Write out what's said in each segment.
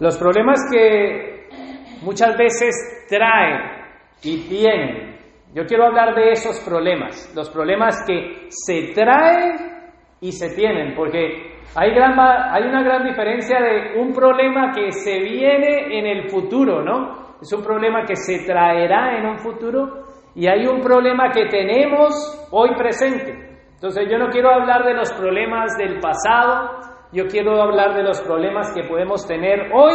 Los problemas que muchas veces traen y tienen. Yo quiero hablar de esos problemas, los problemas que se traen y se tienen, porque hay, gran, hay una gran diferencia de un problema que se viene en el futuro, ¿no? Es un problema que se traerá en un futuro y hay un problema que tenemos hoy presente. Entonces yo no quiero hablar de los problemas del pasado, yo quiero hablar de los problemas que podemos tener hoy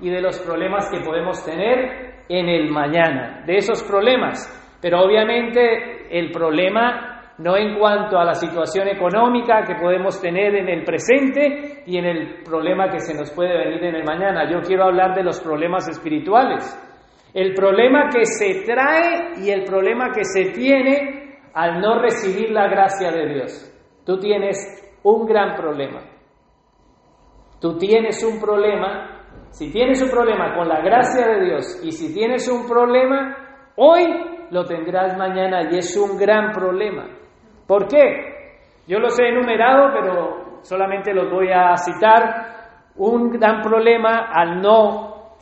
y de los problemas que podemos tener en el mañana, de esos problemas. Pero obviamente el problema no en cuanto a la situación económica que podemos tener en el presente y en el problema que se nos puede venir en el mañana. Yo quiero hablar de los problemas espirituales. El problema que se trae y el problema que se tiene al no recibir la gracia de Dios. Tú tienes un gran problema. Tú tienes un problema, si tienes un problema con la gracia de Dios y si tienes un problema, hoy lo tendrás mañana y es un gran problema. ¿Por qué? Yo los he enumerado, pero solamente los voy a citar. Un gran problema al no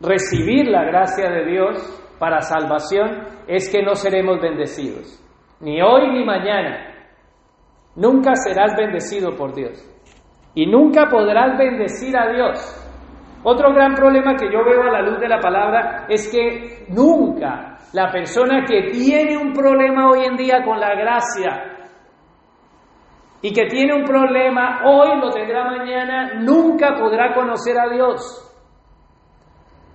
recibir la gracia de Dios para salvación es que no seremos bendecidos. Ni hoy ni mañana. Nunca serás bendecido por Dios y nunca podrás bendecir a Dios. Otro gran problema que yo veo a la luz de la palabra es que nunca la persona que tiene un problema hoy en día con la gracia y que tiene un problema hoy lo tendrá mañana, nunca podrá conocer a Dios.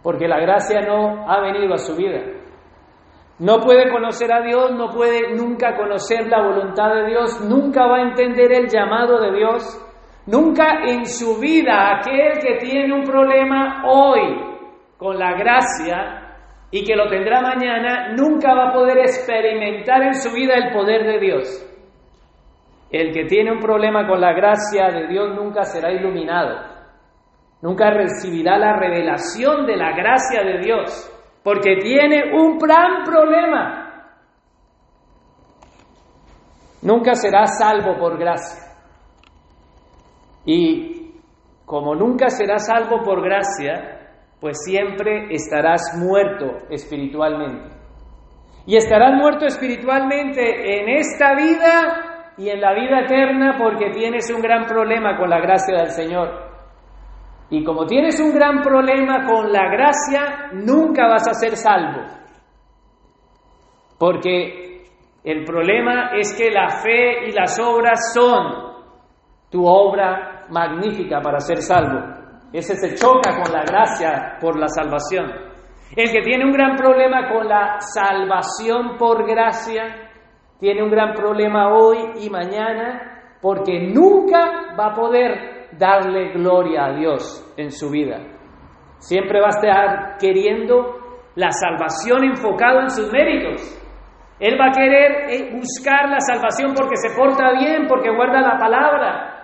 Porque la gracia no ha venido a su vida. No puede conocer a Dios, no puede nunca conocer la voluntad de Dios, nunca va a entender el llamado de Dios Nunca en su vida aquel que tiene un problema hoy con la gracia y que lo tendrá mañana, nunca va a poder experimentar en su vida el poder de Dios. El que tiene un problema con la gracia de Dios nunca será iluminado, nunca recibirá la revelación de la gracia de Dios, porque tiene un gran problema. Nunca será salvo por gracia. Y como nunca serás salvo por gracia, pues siempre estarás muerto espiritualmente. Y estarás muerto espiritualmente en esta vida y en la vida eterna porque tienes un gran problema con la gracia del Señor. Y como tienes un gran problema con la gracia, nunca vas a ser salvo. Porque el problema es que la fe y las obras son tu obra magnífica para ser salvo. Ese se choca con la gracia por la salvación. El que tiene un gran problema con la salvación por gracia, tiene un gran problema hoy y mañana porque nunca va a poder darle gloria a Dios en su vida. Siempre va a estar queriendo la salvación enfocado en sus méritos. Él va a querer eh, buscar la salvación porque se porta bien, porque guarda la palabra,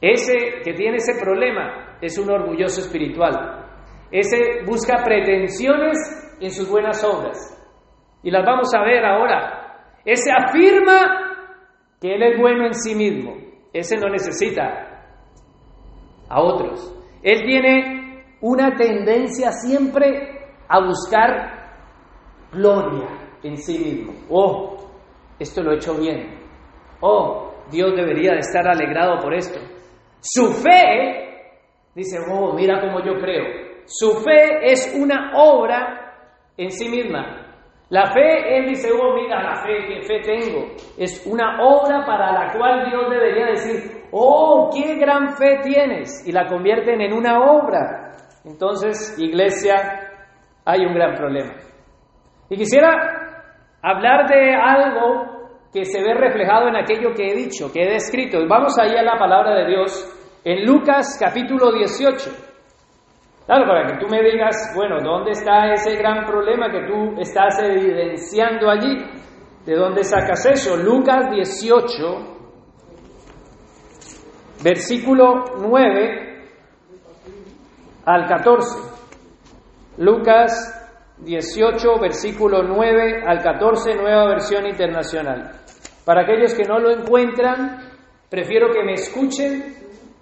ese que tiene ese problema es un orgulloso espiritual. Ese busca pretensiones en sus buenas obras. Y las vamos a ver ahora. Ese afirma que él es bueno en sí mismo. Ese no necesita a otros. Él tiene una tendencia siempre a buscar gloria en sí mismo. Oh, esto lo he hecho bien. Oh, Dios debería de estar alegrado por esto. Su fe, dice, oh, mira cómo yo creo. Su fe es una obra en sí misma. La fe, él dice, oh, mira la fe, qué fe tengo. Es una obra para la cual Dios debería decir, oh, qué gran fe tienes. Y la convierten en una obra. Entonces, iglesia, hay un gran problema. Y quisiera hablar de algo que se ve reflejado en aquello que he dicho, que he descrito. Vamos ahí a la palabra de Dios en Lucas capítulo 18. Claro, para que tú me digas, bueno, ¿dónde está ese gran problema que tú estás evidenciando allí? ¿De dónde sacas eso? Lucas 18, versículo 9 al 14. Lucas 18, versículo 9 al 14, nueva versión internacional. Para aquellos que no lo encuentran, prefiero que me escuchen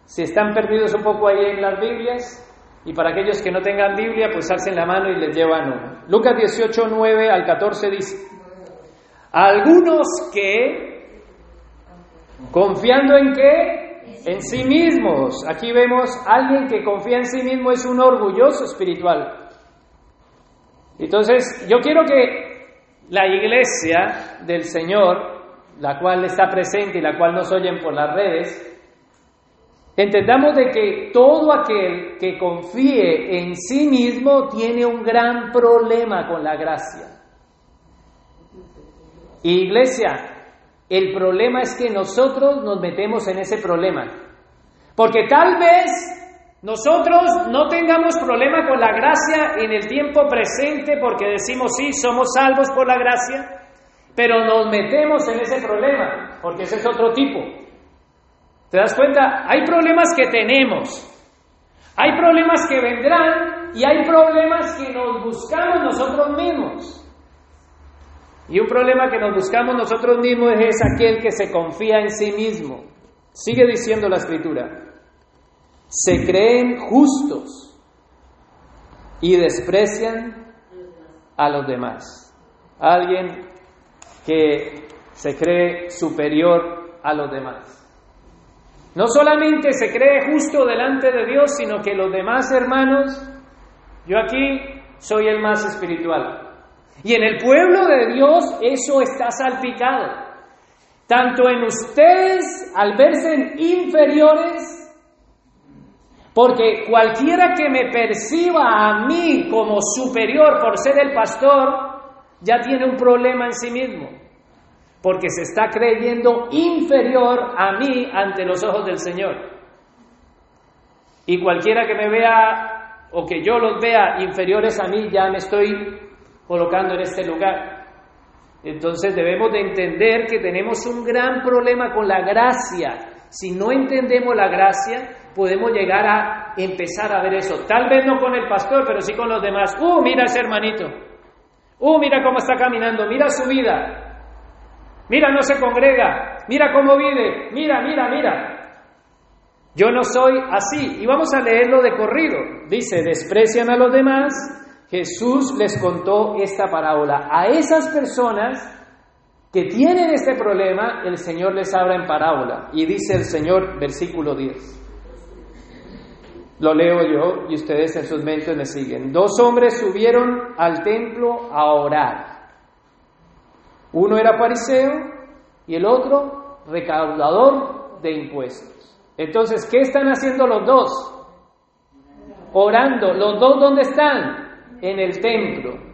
Si están perdidos un poco ahí en las Biblias, y para aquellos que no tengan Biblia, pues alcen la mano y les llevan uno. Lucas 18, 9 al 14 dice, algunos que, confiando en qué? En sí mismos. Aquí vemos alguien que confía en sí mismo es un orgulloso espiritual. Entonces, yo quiero que la iglesia del Señor, la cual está presente y la cual nos oyen por las redes, Entendamos de que todo aquel que confíe en sí mismo tiene un gran problema con la gracia. Iglesia, el problema es que nosotros nos metemos en ese problema. Porque tal vez nosotros no tengamos problema con la gracia en el tiempo presente porque decimos sí, somos salvos por la gracia, pero nos metemos en ese problema porque ese es otro tipo. ¿Te das cuenta? Hay problemas que tenemos, hay problemas que vendrán y hay problemas que nos buscamos nosotros mismos. Y un problema que nos buscamos nosotros mismos es aquel que se confía en sí mismo. Sigue diciendo la escritura, se creen justos y desprecian a los demás. Alguien que se cree superior a los demás. No solamente se cree justo delante de Dios, sino que los demás hermanos, yo aquí soy el más espiritual. Y en el pueblo de Dios eso está salpicado. Tanto en ustedes al verse inferiores, porque cualquiera que me perciba a mí como superior por ser el pastor, ya tiene un problema en sí mismo porque se está creyendo inferior a mí ante los ojos del Señor. Y cualquiera que me vea o que yo los vea inferiores a mí, ya me estoy colocando en este lugar. Entonces debemos de entender que tenemos un gran problema con la gracia. Si no entendemos la gracia, podemos llegar a empezar a ver eso. Tal vez no con el pastor, pero sí con los demás. ¡Uh, mira ese hermanito! ¡Uh, mira cómo está caminando! ¡Mira su vida! Mira, no se congrega. Mira cómo vive. Mira, mira, mira. Yo no soy así. Y vamos a leerlo de corrido. Dice, desprecian a los demás. Jesús les contó esta parábola. A esas personas que tienen este problema, el Señor les habla en parábola. Y dice el Señor, versículo 10. Lo leo yo y ustedes en sus mentes me siguen. Dos hombres subieron al templo a orar. Uno era fariseo y el otro recaudador de impuestos. Entonces, ¿qué están haciendo los dos? Orando. ¿Los dos dónde están? En el templo.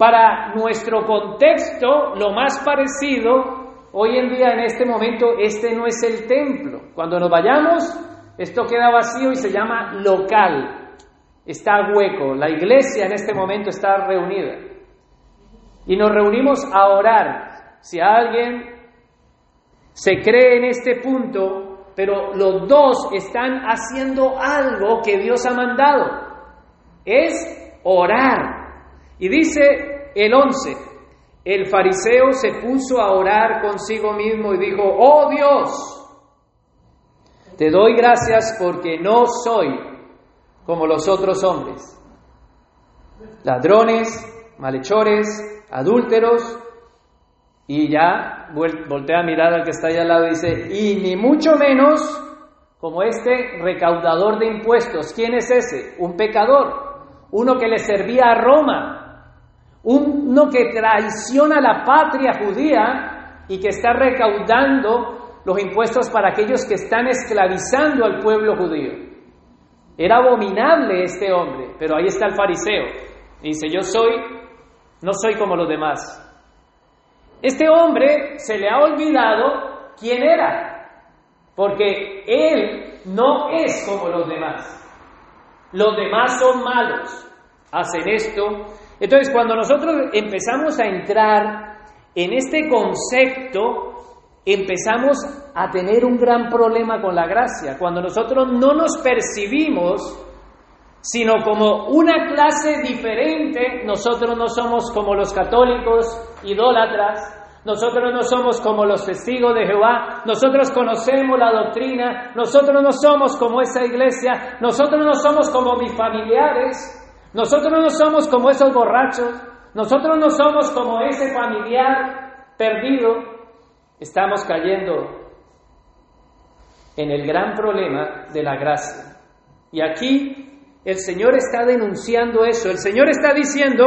Para nuestro contexto, lo más parecido, hoy en día, en este momento, este no es el templo. Cuando nos vayamos, esto queda vacío y se llama local. Está hueco. La iglesia en este momento está reunida. Y nos reunimos a orar. Si alguien se cree en este punto, pero los dos están haciendo algo que Dios ha mandado, es orar. Y dice el 11, el fariseo se puso a orar consigo mismo y dijo, oh Dios, te doy gracias porque no soy como los otros hombres, ladrones, malhechores, adúlteros, y ya voltea a mirar al que está ahí al lado y dice, y ni mucho menos como este recaudador de impuestos. ¿Quién es ese? Un pecador, uno que le servía a Roma, uno que traiciona la patria judía y que está recaudando los impuestos para aquellos que están esclavizando al pueblo judío. Era abominable este hombre, pero ahí está el fariseo. Dice, yo soy, no soy como los demás. Este hombre se le ha olvidado quién era, porque él no es como los demás. Los demás son malos, hacen esto. Entonces, cuando nosotros empezamos a entrar en este concepto, empezamos a tener un gran problema con la gracia. Cuando nosotros no nos percibimos, sino como una clase diferente, nosotros no somos como los católicos idólatras, Nosotros no somos como los testigos de Jehová, nosotros conocemos la doctrina, nosotros no somos como esa iglesia, nosotros no somos como mis familiares, nosotros no somos como esos borrachos, nosotros no somos como ese familiar perdido. Estamos cayendo en el gran problema de la gracia. Y aquí el Señor está denunciando eso, el Señor está diciendo,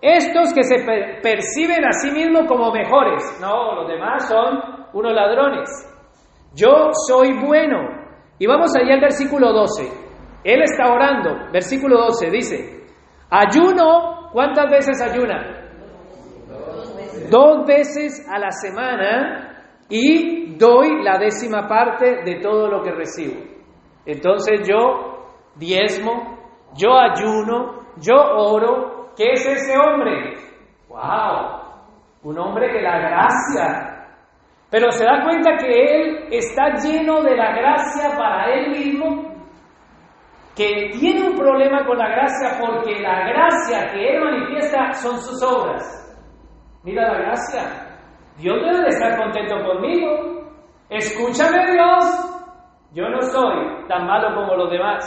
estos que se perciben a sí mismos como mejores, no, los demás son unos ladrones. Yo soy bueno. Y vamos allá al versículo 12. Él está orando. Versículo 12 dice, ayuno, ¿cuántas veces ayuna? Dos veces a la semana y doy la décima parte de todo lo que recibo. Entonces yo diezmo, yo ayuno, yo oro, ¿Qué es ese hombre? ¡Wow! Un hombre de la gracia. Pero se da cuenta que él está lleno de la gracia para él mismo, que tiene un problema con la gracia porque la gracia que él manifiesta son sus obras. Mira la gracia. Dios debe de estar contento conmigo. Escúchame Dios. Yo no soy tan malo como los demás.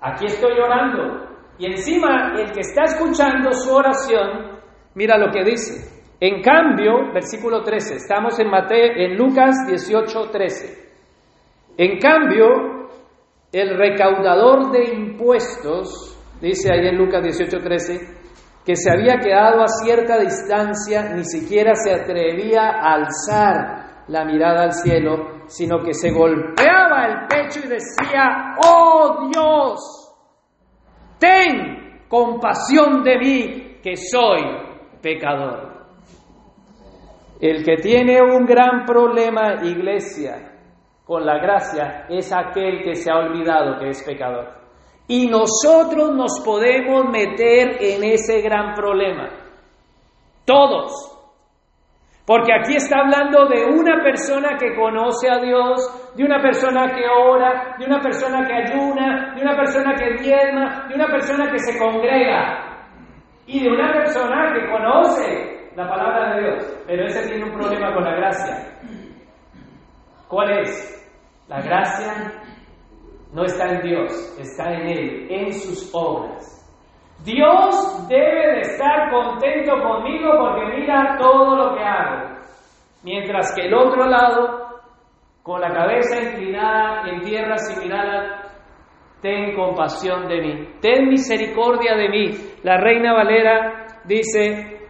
Aquí estoy orando. Y encima, el que está escuchando su oración, mira lo que dice. En cambio, versículo 13, estamos en, Mateo, en Lucas 18, 13. En cambio, el recaudador de impuestos, dice ahí en Lucas 18, 13, que se había quedado a cierta distancia, ni siquiera se atrevía a alzar la mirada al cielo, sino que se golpeaba el pecho y decía, oh Dios, ten compasión de mí, que soy pecador. El que tiene un gran problema, iglesia, con la gracia, es aquel que se ha olvidado que es pecador. Y nosotros nos podemos meter en ese gran problema. Todos. Porque aquí está hablando de una persona que conoce a Dios, de una persona que ora, de una persona que ayuna, de una persona que diezma, de una persona que se congrega y de una persona que conoce la palabra de Dios. Pero ese tiene un problema con la gracia. ¿Cuál es? La gracia no está en Dios, está en Él, en sus obras. Dios debe de estar contento conmigo porque mira todo lo que hago. Mientras que el otro lado, con la cabeza inclinada en tierra mirada, ten compasión de mí, ten misericordia de mí. La reina Valera dice,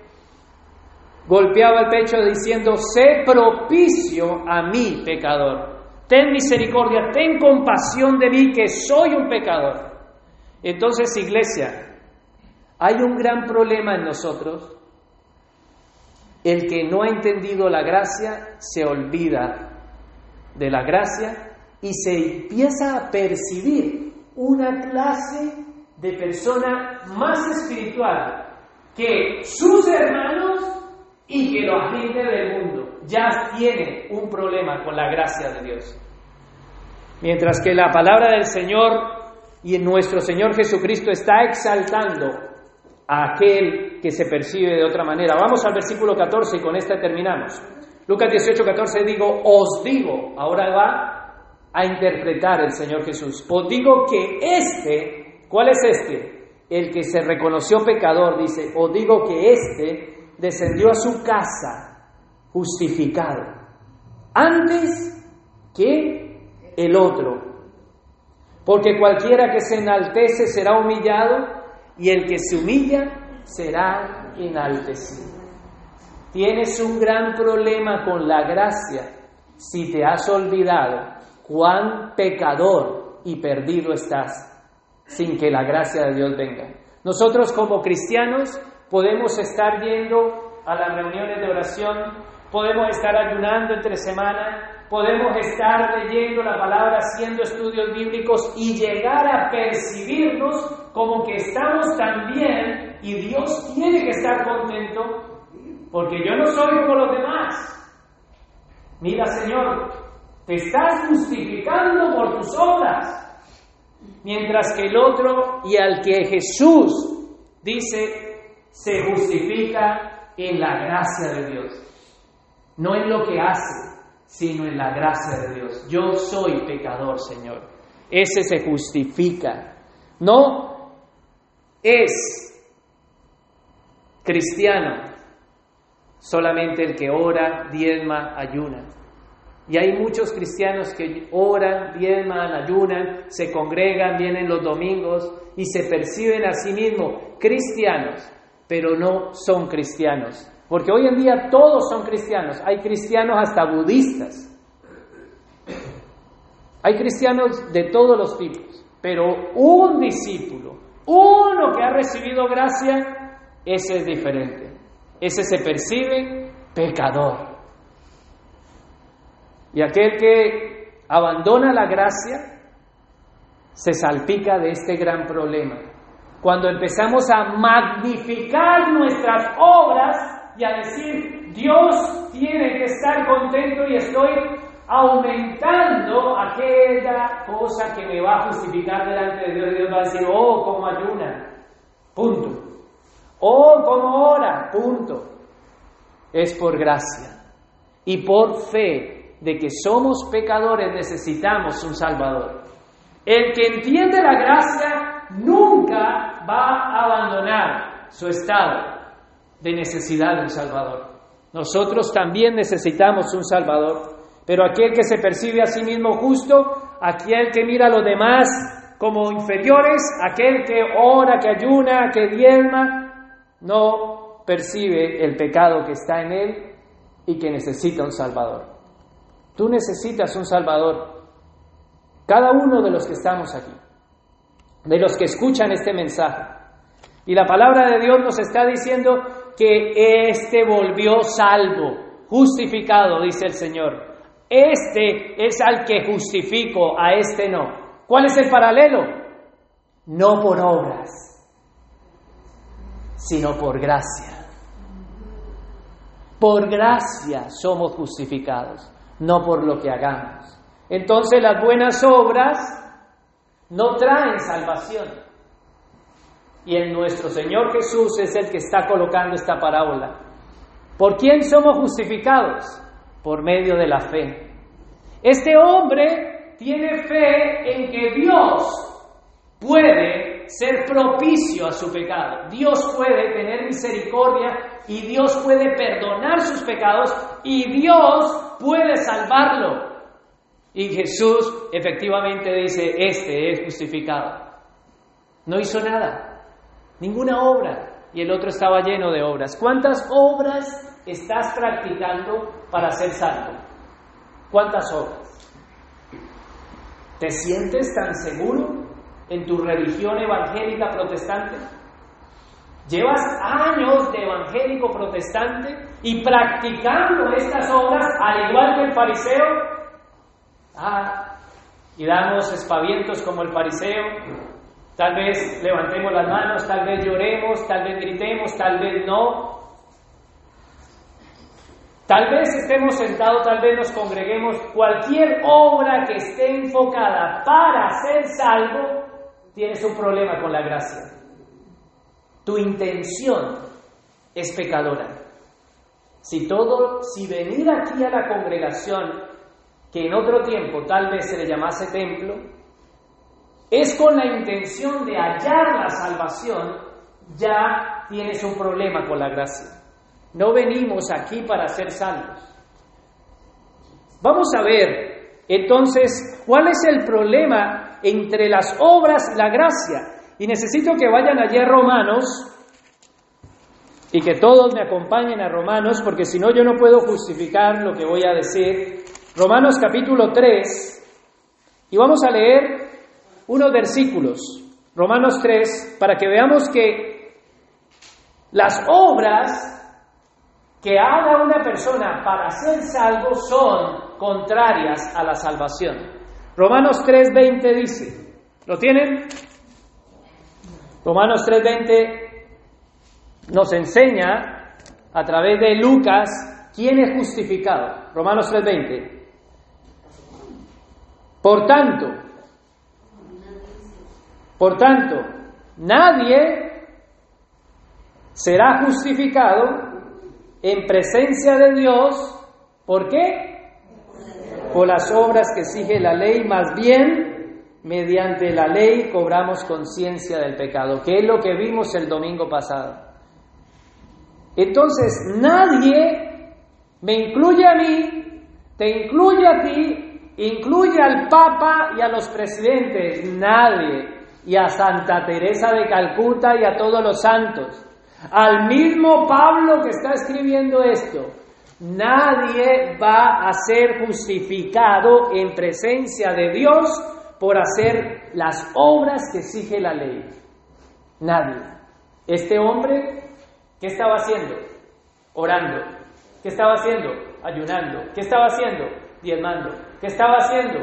golpeaba el pecho diciendo, sé propicio a mí, pecador. Ten misericordia, ten compasión de mí, que soy un pecador. Entonces, iglesia, hay un gran problema en nosotros. El que no ha entendido la gracia se olvida de la gracia y se empieza a percibir una clase de persona más espiritual que sus hermanos y que los gente del mundo. Ya tiene un problema con la gracia de Dios. Mientras que la palabra del Señor y nuestro Señor Jesucristo está exaltando a aquel que se percibe de otra manera. Vamos al versículo 14 y con esta terminamos. Lucas 18, 14 digo, os digo, ahora va a interpretar el Señor Jesús, os digo que este, ¿cuál es este? El que se reconoció pecador, dice, os digo que este descendió a su casa justificado, antes que el otro. Porque cualquiera que se enaltece será humillado y el que se humilla será enaltecido. Tienes un gran problema con la gracia si te has olvidado cuán pecador y perdido estás sin que la gracia de Dios venga. Nosotros como cristianos podemos estar yendo a las reuniones de oración, podemos estar ayunando entre semana, podemos estar leyendo la palabra, haciendo estudios bíblicos y llegar a percibirnos como que estamos tan bien y Dios tiene que estar contento porque yo no soy como los demás. Mira, Señor, te estás justificando por tus obras, mientras que el otro y al que Jesús dice se justifica en la gracia de Dios. no en lo que hace, sino en la gracia de Dios. Yo soy pecador, Señor. Ese se justifica. No es cristiano solamente el que ora, diezma, ayuna. Y hay muchos cristianos que oran, diezman, ayunan, se congregan, vienen los domingos y se perciben a sí mismos cristianos, pero no son cristianos. Porque hoy en día todos son cristianos. Hay cristianos hasta budistas. Hay cristianos de todos los tipos. Pero un discípulo, uno que ha recibido gracia, ese es diferente. Ese se percibe pecador. Y aquel que abandona la gracia se salpica de este gran problema. Cuando empezamos a magnificar nuestras obras y a decir, Dios tiene que estar contento y estoy aumentando aquella cosa que me va a justificar delante de Dios. Dios va a decir, oh, como ayuna, punto. Oh, como ora, punto. Es por gracia y por fe de que somos pecadores necesitamos un Salvador. El que entiende la gracia nunca va a abandonar su estado de necesidad de un Salvador. Nosotros también necesitamos un Salvador, pero aquel que se percibe a sí mismo justo, aquel que mira a los demás como inferiores, aquel que ora, que ayuna, que diezma, no percibe el pecado que está en él y que necesita un Salvador. Tú necesitas un Salvador. Cada uno de los que estamos aquí, de los que escuchan este mensaje. Y la palabra de Dios nos está diciendo que éste volvió salvo, justificado, dice el Señor. Este es al que justifico, a este no. ¿Cuál es el paralelo? No por obras, sino por gracia. Por gracia somos justificados no por lo que hagamos. Entonces las buenas obras no traen salvación. Y en nuestro Señor Jesús es el que está colocando esta parábola. ¿Por quién somos justificados? Por medio de la fe. Este hombre tiene fe en que Dios puede ser propicio a su pecado. Dios puede tener misericordia y Dios puede perdonar sus pecados y Dios puede salvarlo. Y Jesús efectivamente dice, este es justificado. No hizo nada, ninguna obra. Y el otro estaba lleno de obras. ¿Cuántas obras estás practicando para ser salvo? ¿Cuántas obras? ¿Te sientes tan seguro en tu religión evangélica protestante? Llevas años de evangélico protestante y practicando estas obras al igual que el fariseo. Ah, y damos espavientos como el fariseo. Tal vez levantemos las manos, tal vez lloremos, tal vez gritemos, tal vez no. Tal vez estemos sentados, tal vez nos congreguemos. Cualquier obra que esté enfocada para ser salvo, tienes un problema con la gracia. Tu intención es pecadora. Si todo, si venir aquí a la congregación, que en otro tiempo tal vez se le llamase templo, es con la intención de hallar la salvación, ya tienes un problema con la gracia. No venimos aquí para ser salvos. Vamos a ver entonces cuál es el problema entre las obras y la gracia. Y necesito que vayan allí a Romanos y que todos me acompañen a Romanos, porque si no yo no puedo justificar lo que voy a decir. Romanos capítulo 3, y vamos a leer unos versículos, Romanos 3, para que veamos que las obras que haga una persona para ser salvo son contrarias a la salvación. Romanos 3:20 dice, ¿lo tienen? Romanos 3:20 nos enseña a través de Lucas quién es justificado. Romanos 3:20. Por tanto, por tanto, nadie será justificado en presencia de Dios ¿Por qué? Por las obras que exige la ley, más bien mediante la ley cobramos conciencia del pecado, que es lo que vimos el domingo pasado. Entonces, nadie me incluye a mí, te incluye a ti, incluye al Papa y a los presidentes, nadie, y a Santa Teresa de Calcuta y a todos los santos, al mismo Pablo que está escribiendo esto. Nadie va a ser justificado en presencia de Dios por hacer las obras que exige la ley. Nadie. Este hombre, ¿qué estaba haciendo? Orando. ¿Qué estaba haciendo? Ayunando. ¿Qué estaba haciendo? Diezmando. ¿Qué estaba haciendo?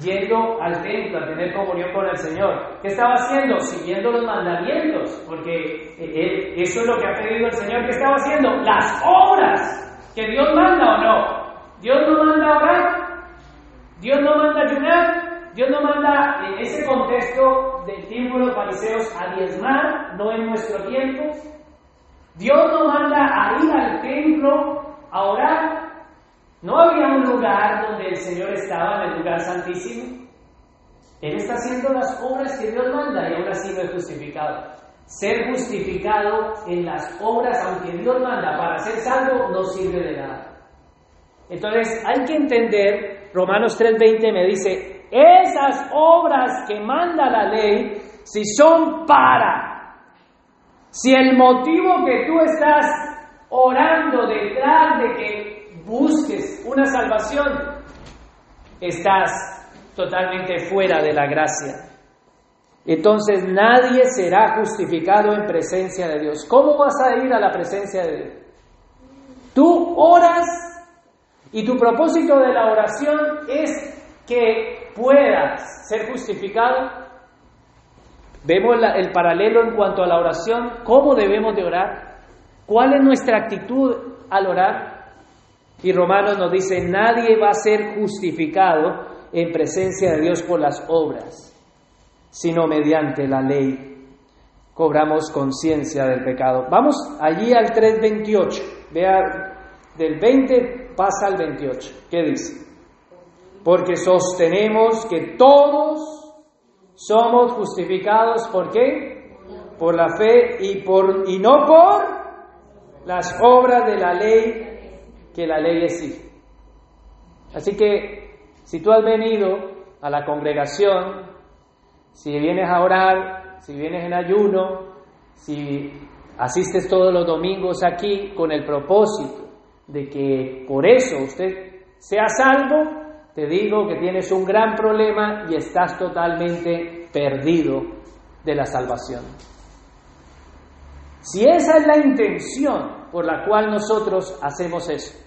Yendo al templo a tener comunión con el Señor. ¿Qué estaba haciendo? Siguiendo los mandamientos, porque eso es lo que ha pedido el Señor. ¿Qué estaba haciendo? Las obras que Dios manda o no. Dios no manda orar, Dios no manda ayunar, Dios no manda en ese contexto del tiempo de los fariseos a diezmar, no en nuestro tiempo. Dios no manda a ir al templo a orar. No había un lugar donde el Señor estaba, en el lugar santísimo. Él está haciendo las obras que Dios manda y aún así no es justificado. Ser justificado en las obras, aunque Dios manda para ser salvo, no sirve de nada. Entonces hay que entender, Romanos 3:20 me dice, esas obras que manda la ley, si son para, si el motivo que tú estás orando detrás de que busques una salvación, estás totalmente fuera de la gracia. Entonces nadie será justificado en presencia de Dios. ¿Cómo vas a ir a la presencia de Dios? Tú oras y tu propósito de la oración es que puedas ser justificado. Vemos el paralelo en cuanto a la oración, cómo debemos de orar, cuál es nuestra actitud al orar. Y Romanos nos dice, nadie va a ser justificado en presencia de Dios por las obras sino mediante la ley cobramos conciencia del pecado. Vamos allí al 3.28. Vea, del 20 pasa al 28. ¿Qué dice? Porque sostenemos que todos somos justificados, ¿por qué? Por la fe y, por, y no por las obras de la ley que la ley exige. Así que si tú has venido a la congregación si vienes a orar, si vienes en ayuno, si asistes todos los domingos aquí con el propósito de que por eso usted sea salvo, te digo que tienes un gran problema y estás totalmente perdido de la salvación. Si esa es la intención por la cual nosotros hacemos eso,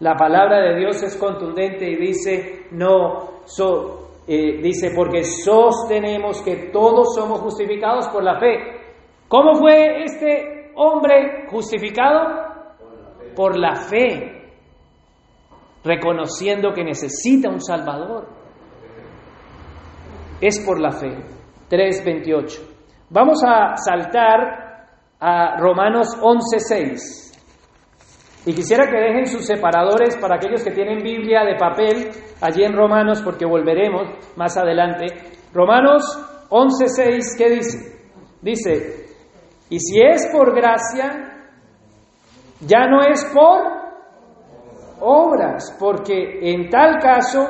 la palabra de Dios es contundente y dice, no, so, eh, dice, porque sostenemos que todos somos justificados por la fe. ¿Cómo fue este hombre justificado? Por la fe, reconociendo que necesita un Salvador. Es por la fe. 3.28. Vamos a saltar a Romanos 11.6. Y quisiera que dejen sus separadores para aquellos que tienen Biblia de papel allí en Romanos, porque volveremos más adelante. Romanos 11:6, ¿qué dice? Dice, y si es por gracia, ya no es por obras, porque en tal caso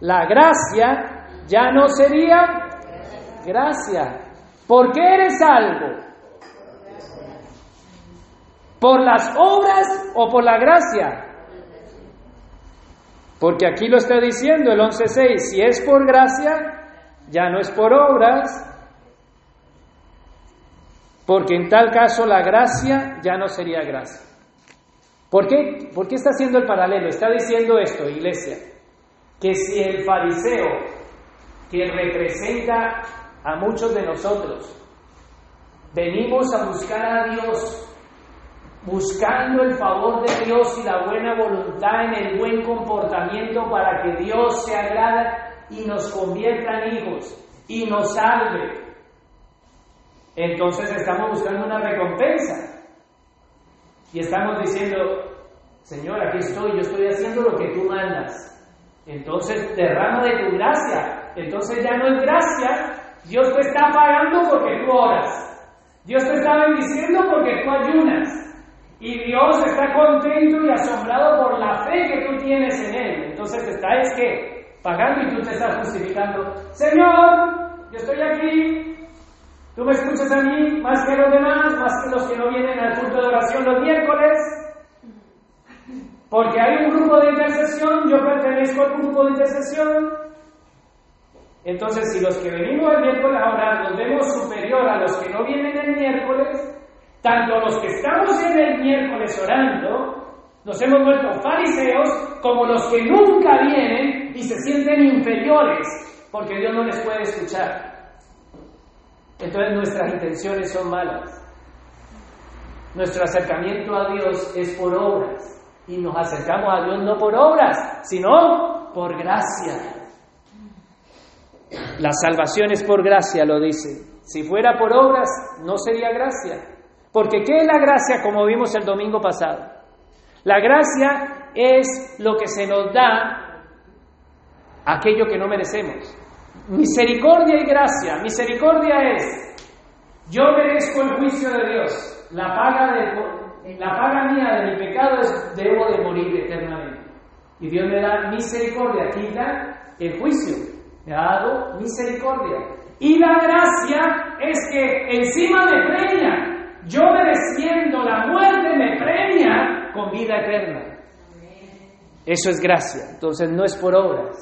la gracia ya no sería gracia. ¿Por qué eres salvo? ¿Por las obras o por la gracia? Porque aquí lo está diciendo el 11.6, si es por gracia, ya no es por obras, porque en tal caso la gracia ya no sería gracia. ¿Por qué? ¿Por qué está haciendo el paralelo? Está diciendo esto, iglesia, que si el fariseo que representa a muchos de nosotros, venimos a buscar a Dios buscando el favor de Dios y la buena voluntad en el buen comportamiento para que Dios se agrade y nos convierta en hijos y nos salve. Entonces estamos buscando una recompensa y estamos diciendo, Señor, aquí estoy, yo estoy haciendo lo que tú mandas. Entonces derrama de tu gracia. Entonces ya no es gracia, Dios te está pagando porque tú oras. Dios te está bendiciendo porque tú ayunas. Y Dios está contento y asombrado por la fe que tú tienes en Él. Entonces está es que pagando y tú te estás justificando. Señor, yo estoy aquí. Tú me escuchas a mí más que a los demás, más que los que no vienen al culto de oración los miércoles. Porque hay un grupo de intercesión, yo pertenezco al grupo de intercesión. Entonces, si los que venimos el miércoles a orar nos vemos superior a los que no vienen el miércoles, tanto los que estamos en el miércoles orando, nos hemos vuelto fariseos, como los que nunca vienen y se sienten inferiores, porque Dios no les puede escuchar. Entonces nuestras intenciones son malas. Nuestro acercamiento a Dios es por obras y nos acercamos a Dios no por obras, sino por gracia. La salvación es por gracia, lo dice. Si fuera por obras, no sería gracia. Porque ¿qué es la gracia como vimos el domingo pasado? La gracia es lo que se nos da aquello que no merecemos. Misericordia y gracia. Misericordia es, yo merezco el juicio de Dios. La paga de, la paga mía de mi pecado es debo de morir eternamente. Y Dios me da misericordia, quita el juicio, me ha dado misericordia. Y la gracia es que encima me premia, yo mereciendo la muerte me premia con vida eterna. Eso es gracia, entonces no es por obras.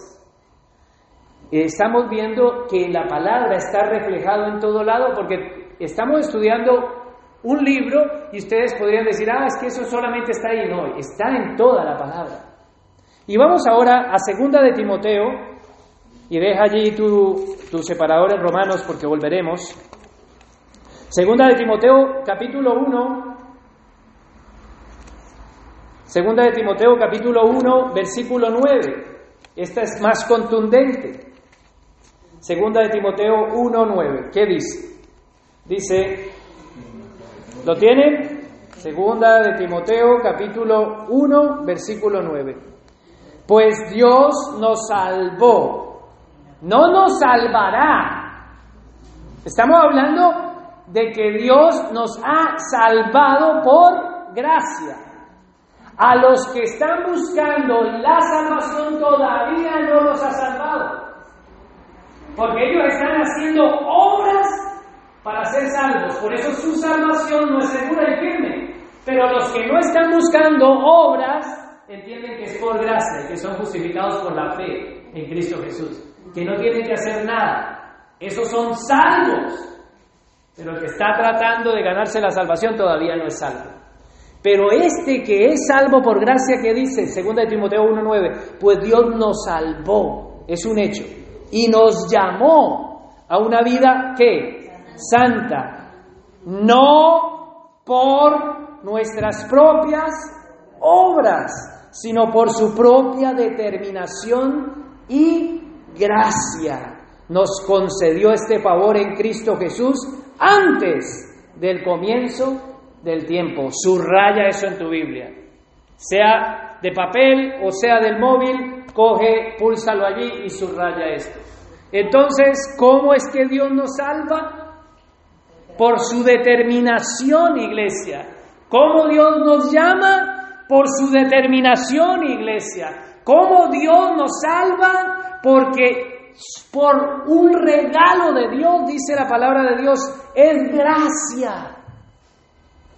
Estamos viendo que la palabra está reflejado en todo lado porque estamos estudiando un libro y ustedes podrían decir, ah, es que eso solamente está ahí. No, está en toda la palabra. Y vamos ahora a segunda de Timoteo, y deja allí tu, tu separador Romanos porque volveremos. Segunda de Timoteo, capítulo 1. Segunda de Timoteo, capítulo 1, versículo 9. Esta es más contundente. Segunda de Timoteo 1, 9. ¿Qué dice? Dice, ¿Lo tienen? Segunda de Timoteo capítulo 1 versículo 9. Pues Dios nos salvó, no nos salvará. Estamos hablando de que Dios nos ha salvado por gracia. A los que están buscando la salvación todavía no los ha salvado. Porque ellos están haciendo obras para ser salvos. Por eso su salvación no es segura y firme. Pero los que no están buscando obras, entienden que es por gracia, que son justificados por la fe en Cristo Jesús, que no tienen que hacer nada. Esos son salvos. Pero el que está tratando de ganarse la salvación todavía no es salvo. Pero este que es salvo por gracia, que dice, 2 de Timoteo 1.9, pues Dios nos salvó, es un hecho, y nos llamó a una vida que santa, no por nuestras propias obras, sino por su propia determinación y gracia. Nos concedió este favor en Cristo Jesús antes del comienzo del tiempo. Subraya eso en tu Biblia. Sea de papel o sea del móvil, coge, púlsalo allí y subraya esto. Entonces, ¿cómo es que Dios nos salva? por su determinación, iglesia. ¿Cómo Dios nos llama? Por su determinación, iglesia. ¿Cómo Dios nos salva? Porque por un regalo de Dios, dice la palabra de Dios, es gracia.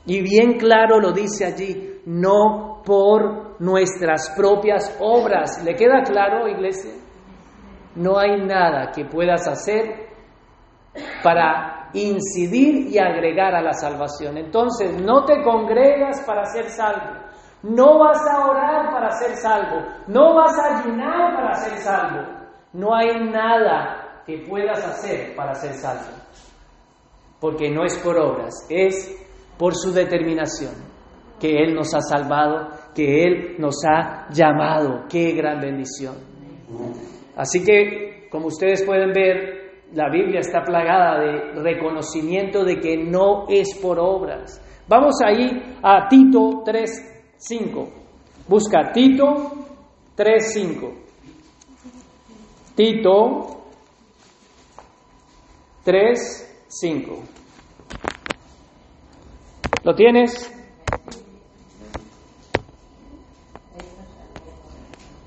Y bien claro lo dice allí, no por nuestras propias obras. ¿Le queda claro, iglesia? No hay nada que puedas hacer para incidir y agregar a la salvación. Entonces, no te congregas para ser salvo, no vas a orar para ser salvo, no vas a ayunar para ser salvo. No hay nada que puedas hacer para ser salvo, porque no es por obras, es por su determinación que Él nos ha salvado, que Él nos ha llamado. Qué gran bendición. Así que, como ustedes pueden ver, la Biblia está plagada de reconocimiento de que no es por obras. Vamos ahí a Tito 3:5. Busca Tito 3.5. Tito 3.5. ¿Lo tienes?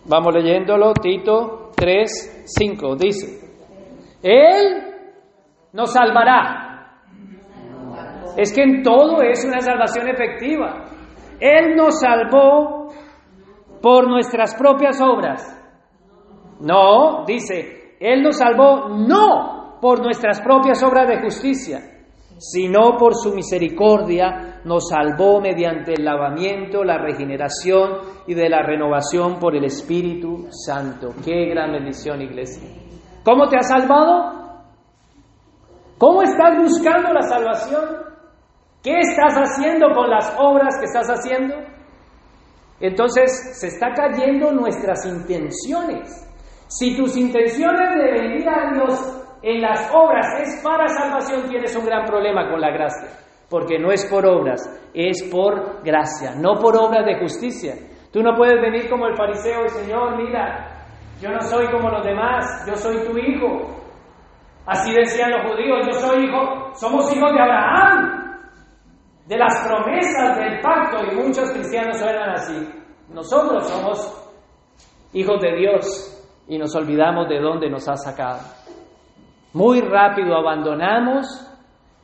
Vamos leyéndolo, Tito 3.5. Dice, Él nos salvará. Es que en todo es una salvación efectiva. Él nos salvó por nuestras propias obras. No, dice, Él nos salvó no por nuestras propias obras de justicia, sino por su misericordia nos salvó mediante el lavamiento, la regeneración y de la renovación por el Espíritu Santo. Qué gran bendición, iglesia. ¿Cómo te ha salvado? ¿Cómo estás buscando la salvación? ¿Qué estás haciendo con las obras que estás haciendo? Entonces se está cayendo nuestras intenciones. Si tus intenciones de venir a Dios en las obras es para salvación, tienes un gran problema con la gracia. Porque no es por obras, es por gracia, no por obras de justicia. Tú no puedes venir como el fariseo y Señor, mira, yo no soy como los demás, yo soy tu hijo. Así decían los judíos, yo soy hijo, somos hijos de Abraham de las promesas del pacto y muchos cristianos suenan así. Nosotros somos hijos de Dios y nos olvidamos de dónde nos ha sacado. Muy rápido abandonamos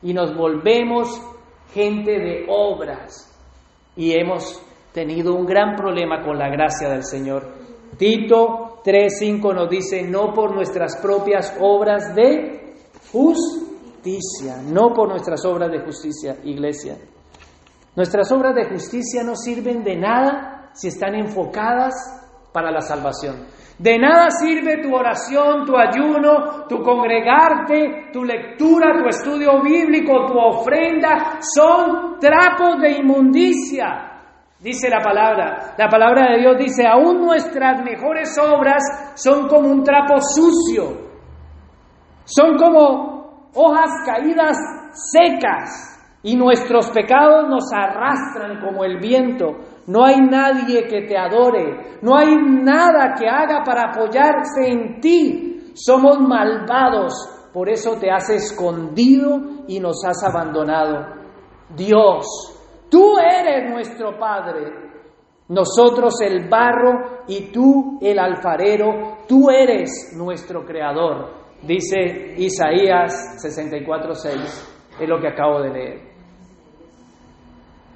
y nos volvemos gente de obras y hemos tenido un gran problema con la gracia del Señor. Tito 3:5 nos dice, no por nuestras propias obras de justicia, no por nuestras obras de justicia, iglesia. Nuestras obras de justicia no sirven de nada si están enfocadas para la salvación. De nada sirve tu oración, tu ayuno, tu congregarte, tu lectura, tu estudio bíblico, tu ofrenda. Son trapos de inmundicia, dice la palabra. La palabra de Dios dice, aún nuestras mejores obras son como un trapo sucio. Son como hojas caídas secas y nuestros pecados nos arrastran como el viento. No hay nadie que te adore, no hay nada que haga para apoyarse en ti. Somos malvados, por eso te has escondido y nos has abandonado. Dios, tú eres nuestro Padre, nosotros el barro y tú el alfarero, tú eres nuestro creador, dice Isaías 64:6, es lo que acabo de leer.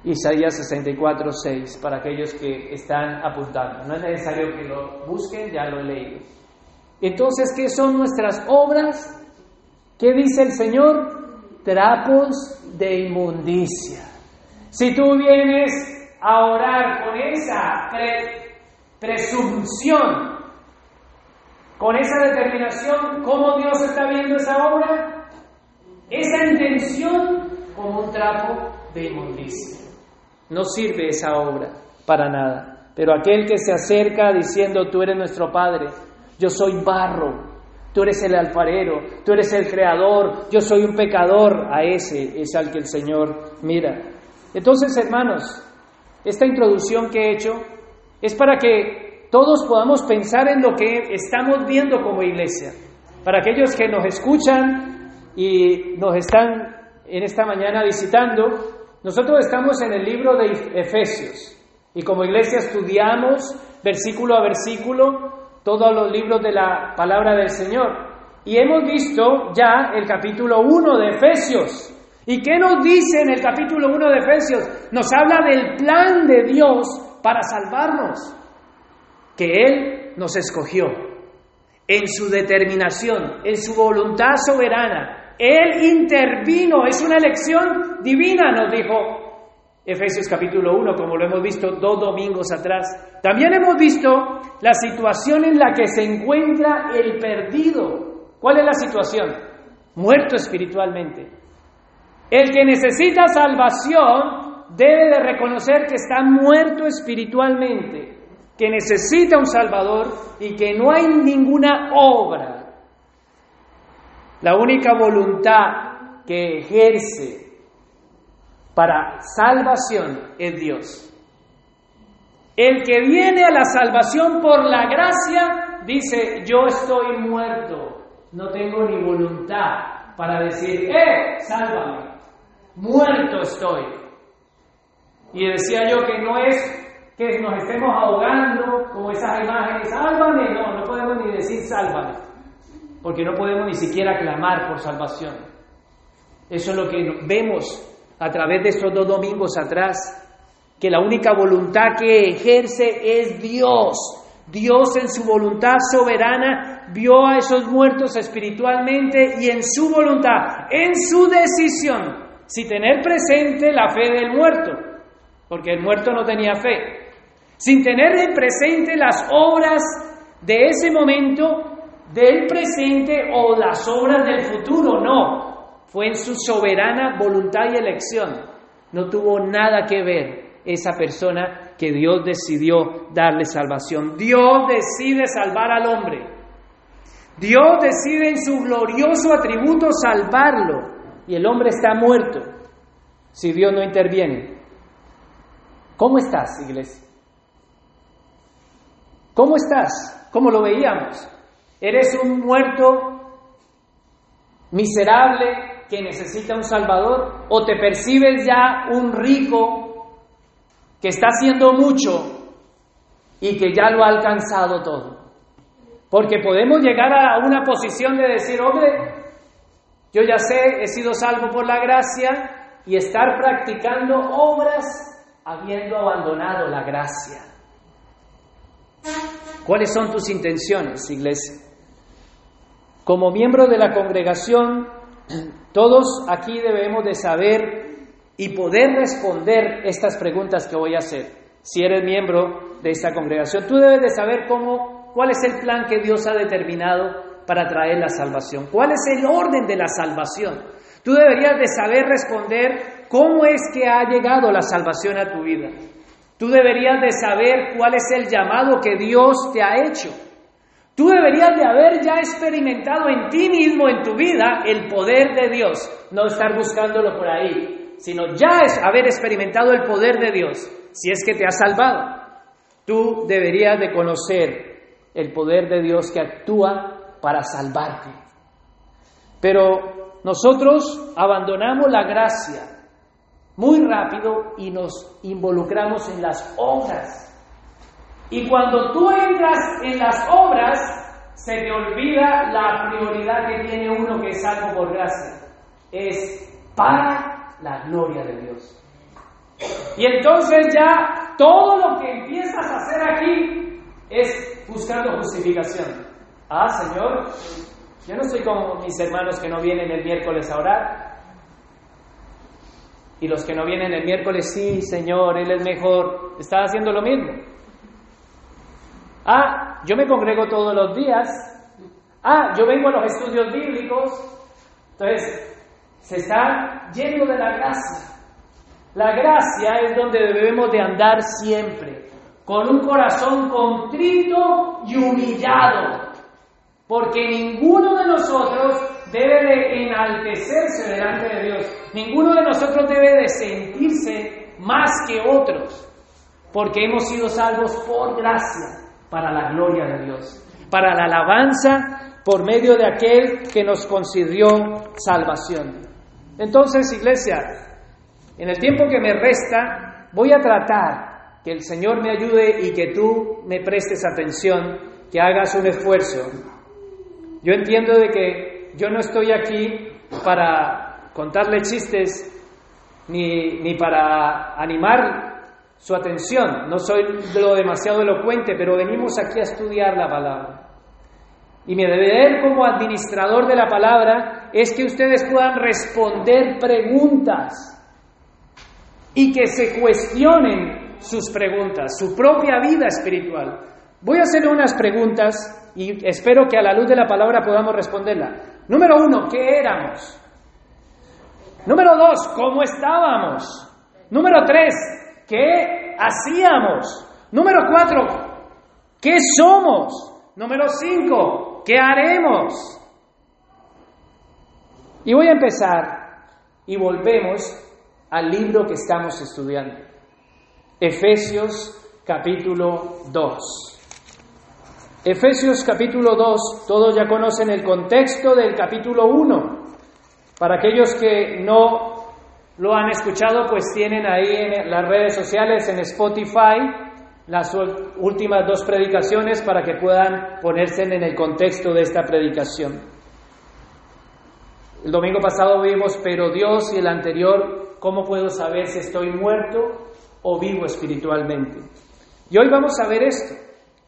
Isaías 64, 6, para aquellos que están apuntando. No es necesario que lo busquen, ya lo he leído. Entonces, ¿qué son nuestras obras? ¿Qué dice el Señor? Trapos de inmundicia. Si tú vienes a orar con esa presunción, con esa determinación, ¿cómo Dios está viendo esa obra? Esa intención como un trapo de inmundicia. No sirve esa obra para nada. Pero aquel que se acerca diciendo, tú eres nuestro Padre, yo soy barro, tú eres el alfarero, tú eres el creador, yo soy un pecador, a ese es al que el Señor mira. Entonces, hermanos, esta introducción que he hecho es para que todos podamos pensar en lo que estamos viendo como iglesia. Para aquellos que nos escuchan y nos están en esta mañana visitando, nosotros estamos en el libro de Efesios y como iglesia estudiamos versículo a versículo todos los libros de la palabra del Señor. Y hemos visto ya el capítulo 1 de Efesios. ¿Y qué nos dice en el capítulo 1 de Efesios? Nos habla del plan de Dios para salvarnos, que Él nos escogió en su determinación, en su voluntad soberana, él intervino, es una elección divina, nos dijo Efesios capítulo 1, como lo hemos visto dos domingos atrás. También hemos visto la situación en la que se encuentra el perdido. ¿Cuál es la situación? Muerto espiritualmente. El que necesita salvación debe de reconocer que está muerto espiritualmente, que necesita un Salvador y que no hay ninguna obra la única voluntad que ejerce para salvación es Dios. El que viene a la salvación por la gracia dice, yo estoy muerto, no tengo ni voluntad para decir, eh, sálvame, muerto estoy. Y decía yo que no es que nos estemos ahogando como esas imágenes, sálvame, no, no podemos ni decir sálvame, porque no podemos ni siquiera clamar por salvación. Eso es lo que vemos a través de estos dos domingos atrás, que la única voluntad que ejerce es Dios. Dios en su voluntad soberana vio a esos muertos espiritualmente y en su voluntad, en su decisión, si tener presente la fe del muerto, porque el muerto no tenía fe, sin tener en presente las obras de ese momento, del presente o las obras del futuro, no, fue en su soberana voluntad y elección. No tuvo nada que ver esa persona que Dios decidió darle salvación. Dios decide salvar al hombre. Dios decide en su glorioso atributo salvarlo. Y el hombre está muerto si Dios no interviene. ¿Cómo estás, iglesia? ¿Cómo estás? ¿Cómo lo veíamos? ¿Eres un muerto miserable, que necesita un Salvador o te percibes ya un rico que está haciendo mucho y que ya lo ha alcanzado todo. Porque podemos llegar a una posición de decir, hombre, yo ya sé, he sido salvo por la gracia y estar practicando obras habiendo abandonado la gracia. ¿Cuáles son tus intenciones, iglesia? Como miembro de la congregación, todos aquí debemos de saber y poder responder estas preguntas que voy a hacer. Si eres miembro de esta congregación, tú debes de saber cómo, cuál es el plan que Dios ha determinado para traer la salvación. ¿Cuál es el orden de la salvación? Tú deberías de saber responder cómo es que ha llegado la salvación a tu vida. Tú deberías de saber cuál es el llamado que Dios te ha hecho. Tú deberías de haber ya experimentado en ti mismo, en tu vida, el poder de Dios. No estar buscándolo por ahí, sino ya es haber experimentado el poder de Dios, si es que te ha salvado. Tú deberías de conocer el poder de Dios que actúa para salvarte. Pero nosotros abandonamos la gracia muy rápido y nos involucramos en las obras y cuando tú entras en las obras, se te olvida la prioridad que tiene uno que es salvo por gracia. Es para la gloria de Dios. Y entonces ya todo lo que empiezas a hacer aquí es buscando justificación. Ah, Señor, yo no soy como mis hermanos que no vienen el miércoles a orar. Y los que no vienen el miércoles, sí, Señor, Él es mejor. Está haciendo lo mismo. Ah, yo me congrego todos los días. Ah, yo vengo a los estudios bíblicos. Entonces, se está lleno de la gracia. La gracia es donde debemos de andar siempre, con un corazón contrito y humillado, porque ninguno de nosotros debe de enaltecerse delante de Dios, ninguno de nosotros debe de sentirse más que otros, porque hemos sido salvos por gracia para la gloria de Dios, para la alabanza por medio de aquel que nos concedió salvación. Entonces, iglesia, en el tiempo que me resta, voy a tratar que el Señor me ayude y que tú me prestes atención, que hagas un esfuerzo. Yo entiendo de que yo no estoy aquí para contarle chistes ni, ni para animar su atención. No soy lo demasiado elocuente, pero venimos aquí a estudiar la palabra. Y mi deber como administrador de la palabra es que ustedes puedan responder preguntas y que se cuestionen sus preguntas, su propia vida espiritual. Voy a hacerle unas preguntas y espero que a la luz de la palabra podamos responderla. Número uno, ¿qué éramos? Número dos, ¿cómo estábamos? Número tres, ¿Qué hacíamos? Número cuatro, ¿qué somos? Número cinco, ¿qué haremos? Y voy a empezar y volvemos al libro que estamos estudiando. Efesios capítulo 2. Efesios capítulo 2, todos ya conocen el contexto del capítulo 1. Para aquellos que no lo han escuchado, pues tienen ahí en las redes sociales, en Spotify, las últimas dos predicaciones para que puedan ponerse en el contexto de esta predicación. El domingo pasado vimos, pero Dios y el anterior, ¿cómo puedo saber si estoy muerto o vivo espiritualmente? Y hoy vamos a ver esto,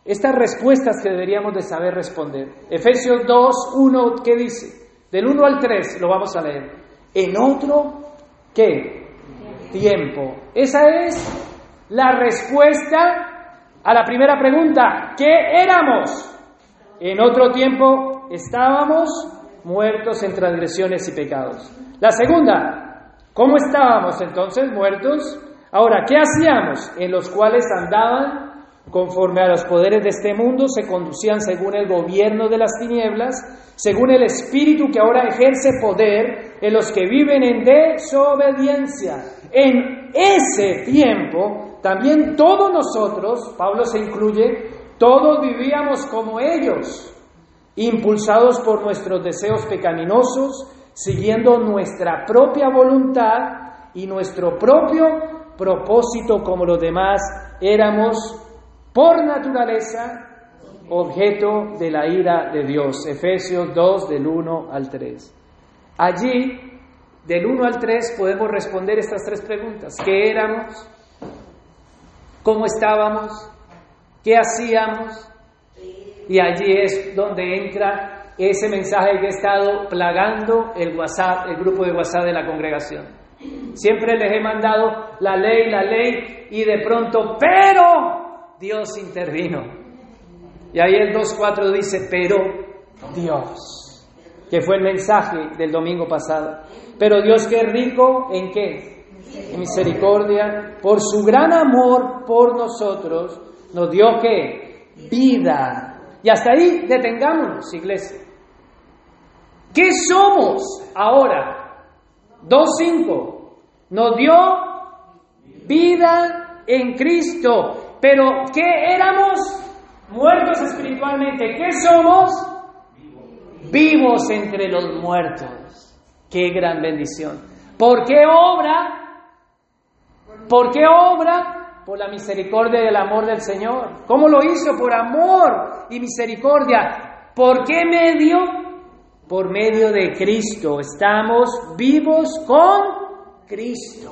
estas respuestas que deberíamos de saber responder. Efesios 2, 1, ¿qué dice? Del 1 al 3 lo vamos a leer. En otro, ¿qué? Tiempo. Esa es la respuesta a la primera pregunta. ¿Qué éramos? En otro tiempo estábamos muertos en transgresiones y pecados. La segunda, ¿cómo estábamos entonces muertos? Ahora, ¿qué hacíamos? En los cuales andaban conforme a los poderes de este mundo, se conducían según el gobierno de las tinieblas, según el espíritu que ahora ejerce poder en los que viven en desobediencia. En ese tiempo, también todos nosotros, Pablo se incluye, todos vivíamos como ellos, impulsados por nuestros deseos pecaminosos, siguiendo nuestra propia voluntad y nuestro propio propósito como los demás, éramos por naturaleza objeto de la ira de Dios. Efesios 2 del 1 al 3. Allí, del 1 al 3, podemos responder estas tres preguntas. ¿Qué éramos? ¿Cómo estábamos? ¿Qué hacíamos? Y allí es donde entra ese mensaje que ha estado plagando el WhatsApp, el grupo de WhatsApp de la congregación. Siempre les he mandado la ley, la ley, y de pronto, pero Dios intervino. Y ahí el 2.4 dice, pero Dios, que fue el mensaje del domingo pasado. Pero Dios que es rico en qué? En misericordia, por su gran amor por nosotros, nos dio qué? Vida. Y hasta ahí detengámonos, iglesia. ¿Qué somos ahora? 2.5. Nos dio vida en Cristo. Pero ¿qué éramos? Muertos espiritualmente. ¿Qué somos? Vivos entre los muertos. Qué gran bendición. ¿Por qué obra? ¿Por qué obra? Por la misericordia y el amor del Señor. ¿Cómo lo hizo? Por amor y misericordia. ¿Por qué medio? Por medio de Cristo. Estamos vivos con Cristo.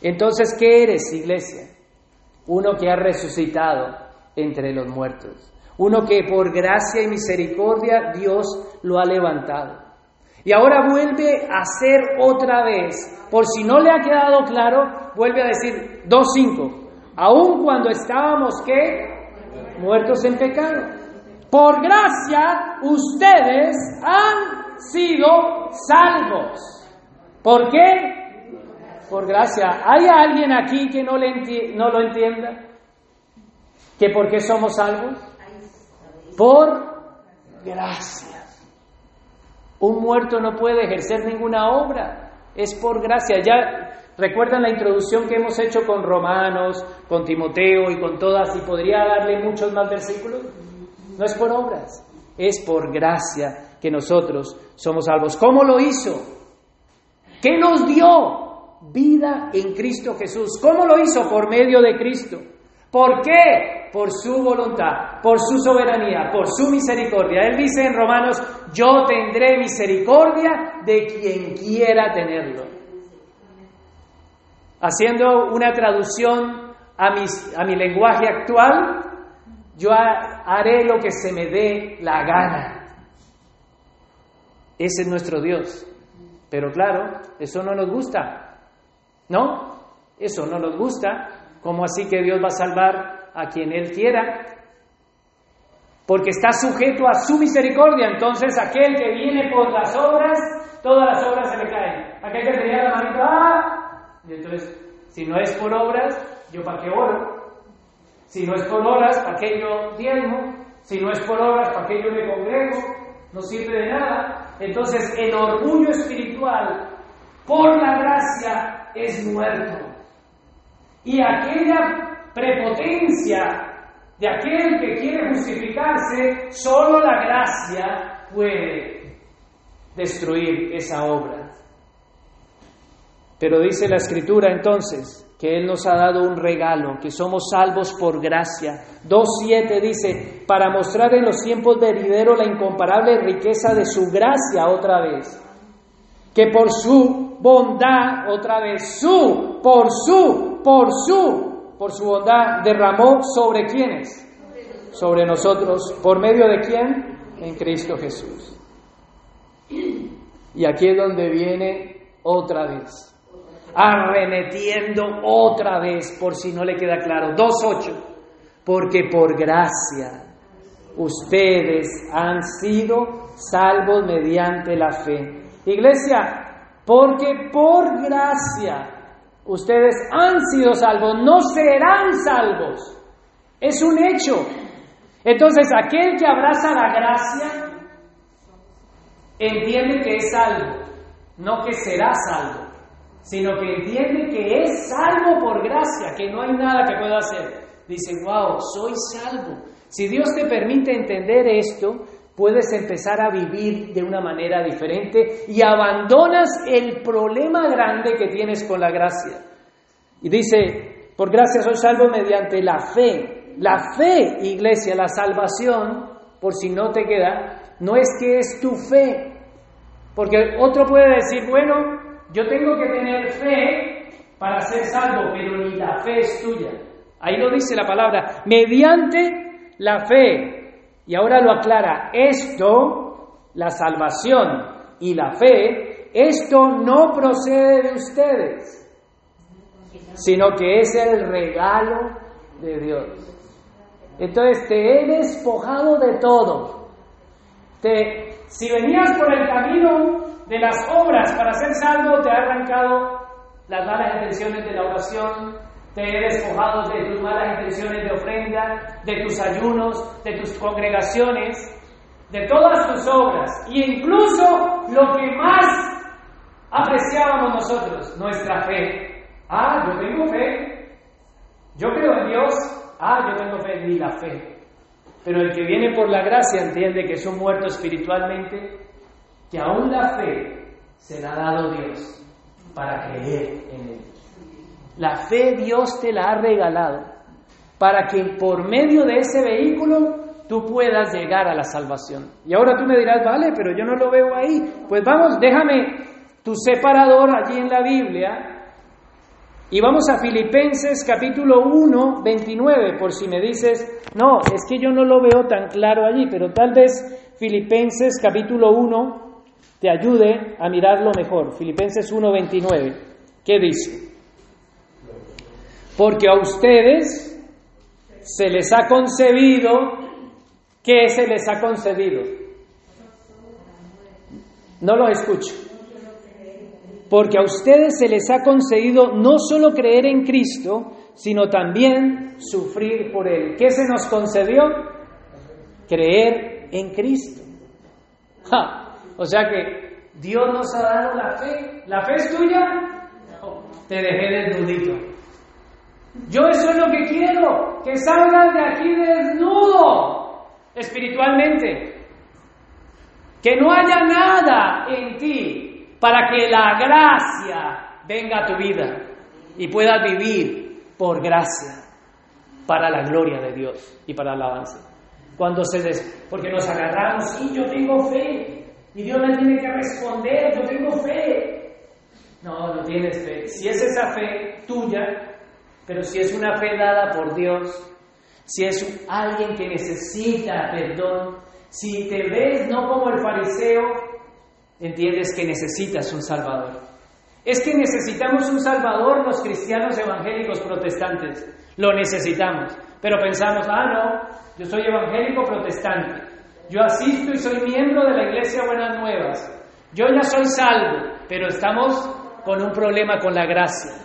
Entonces, ¿qué eres, iglesia? Uno que ha resucitado entre los muertos. Uno que por gracia y misericordia Dios lo ha levantado. Y ahora vuelve a ser otra vez, por si no le ha quedado claro, vuelve a decir 2.5. Aun cuando estábamos, ¿qué? Muertos en pecado. Por gracia ustedes han sido salvos. ¿Por qué? Por gracia. ¿Hay alguien aquí que no, le no lo entienda? ¿Que por qué somos salvos? Por gracia. Un muerto no puede ejercer ninguna obra. Es por gracia. Ya recuerdan la introducción que hemos hecho con Romanos, con Timoteo y con todas, y podría darle muchos más versículos. No es por obras, es por gracia que nosotros somos salvos. ¿Cómo lo hizo? ¿Qué nos dio? Vida en Cristo Jesús. ¿Cómo lo hizo? Por medio de Cristo. ¿Por qué? Por su voluntad, por su soberanía, por su misericordia. Él dice en Romanos, yo tendré misericordia de quien quiera tenerlo. Haciendo una traducción a, a mi lenguaje actual, yo haré lo que se me dé la gana. Ese es nuestro Dios. Pero claro, eso no nos gusta. ¿No? Eso no nos gusta. ¿Cómo así que Dios va a salvar a quien Él quiera? Porque está sujeto a su misericordia. Entonces aquel que viene por las obras, todas las obras se le caen. Aquel que tenía la manita, ¡ah! Y entonces, si no es por obras, ¿yo para qué oro? Si no es por obras, ¿para qué yo diezmo? Si no es por obras, ¿para qué yo me congrego? No sirve de nada. Entonces el orgullo espiritual por la gracia es muerto. Y aquella prepotencia de aquel que quiere justificarse, solo la gracia puede destruir esa obra. Pero dice la escritura entonces que Él nos ha dado un regalo, que somos salvos por gracia. 2.7 dice, para mostrar en los tiempos venideros la incomparable riqueza de su gracia otra vez, que por su bondad, otra vez, su, por su, por su, por su bondad, derramó sobre quienes? Sobre nosotros, ¿por medio de quién? En Cristo Jesús. Y aquí es donde viene otra vez arremetiendo otra vez, por si no le queda claro. 2.8. Porque por gracia ustedes han sido salvos mediante la fe. Iglesia, porque por gracia ustedes han sido salvos, no serán salvos. Es un hecho. Entonces, aquel que abraza la gracia entiende que es salvo, no que será salvo sino que entiende que es salvo por gracia, que no hay nada que pueda hacer. Dice, wow, soy salvo. Si Dios te permite entender esto, puedes empezar a vivir de una manera diferente y abandonas el problema grande que tienes con la gracia. Y dice, por gracia soy salvo mediante la fe. La fe, iglesia, la salvación, por si no te queda, no es que es tu fe. Porque otro puede decir, bueno, yo tengo que tener fe para ser salvo, pero ni la fe es tuya. Ahí lo dice la palabra, mediante la fe. Y ahora lo aclara, esto, la salvación y la fe, esto no procede de ustedes, sino que es el regalo de Dios. Entonces te he despojado de todo. Te, si venías por el camino de las obras para ser salvo, te ha arrancado las malas intenciones de la oración, te he despojado de tus malas intenciones de ofrenda, de tus ayunos, de tus congregaciones, de todas tus obras, e incluso lo que más apreciábamos nosotros, nuestra fe. Ah, yo tengo fe, yo creo en Dios, ah, yo tengo fe, ni la fe. Pero el que viene por la gracia entiende que son muertos espiritualmente que aún la fe se la ha dado Dios para creer en Él. La fe Dios te la ha regalado para que por medio de ese vehículo tú puedas llegar a la salvación. Y ahora tú me dirás, vale, pero yo no lo veo ahí. Pues vamos, déjame tu separador allí en la Biblia y vamos a Filipenses capítulo 1, 29, por si me dices, no, es que yo no lo veo tan claro allí, pero tal vez Filipenses capítulo 1, te ayude a mirarlo mejor. Filipenses 1:29. ¿Qué dice? Porque a ustedes se les ha concebido, ¿qué se les ha concedido? No lo escucho. Porque a ustedes se les ha concedido no solo creer en Cristo, sino también sufrir por Él. ¿Qué se nos concedió? Creer en Cristo. O sea que Dios nos ha dado la fe. ¿La fe es tuya? No, te dejé desnudito. Yo eso es lo que quiero, que salgas de aquí desnudo espiritualmente. Que no haya nada en ti para que la gracia venga a tu vida y puedas vivir por gracia para la gloria de Dios y para el avance. Cuando se des... porque nos agarramos, y yo tengo fe, y Dios le tiene que responder, yo tengo fe. No, no tienes fe. Si es esa fe tuya, pero si es una fe dada por Dios, si es alguien que necesita perdón, si te ves no como el fariseo, entiendes que necesitas un Salvador. Es que necesitamos un Salvador los cristianos evangélicos protestantes. Lo necesitamos. Pero pensamos, ah, no, yo soy evangélico protestante. Yo asisto y soy miembro de la Iglesia Buenas Nuevas. Yo ya soy salvo, pero estamos con un problema con la gracia,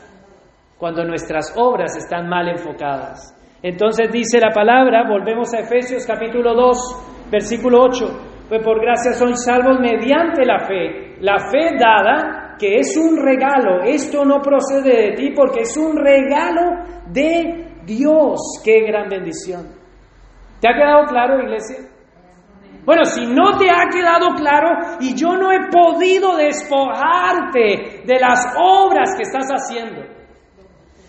cuando nuestras obras están mal enfocadas. Entonces dice la palabra, volvemos a Efesios capítulo 2, versículo 8, pues por gracia soy salvos mediante la fe, la fe dada, que es un regalo, esto no procede de ti porque es un regalo de Dios, qué gran bendición. ¿Te ha quedado claro, iglesia? Bueno, si no te ha quedado claro y yo no he podido despojarte de las obras que estás haciendo,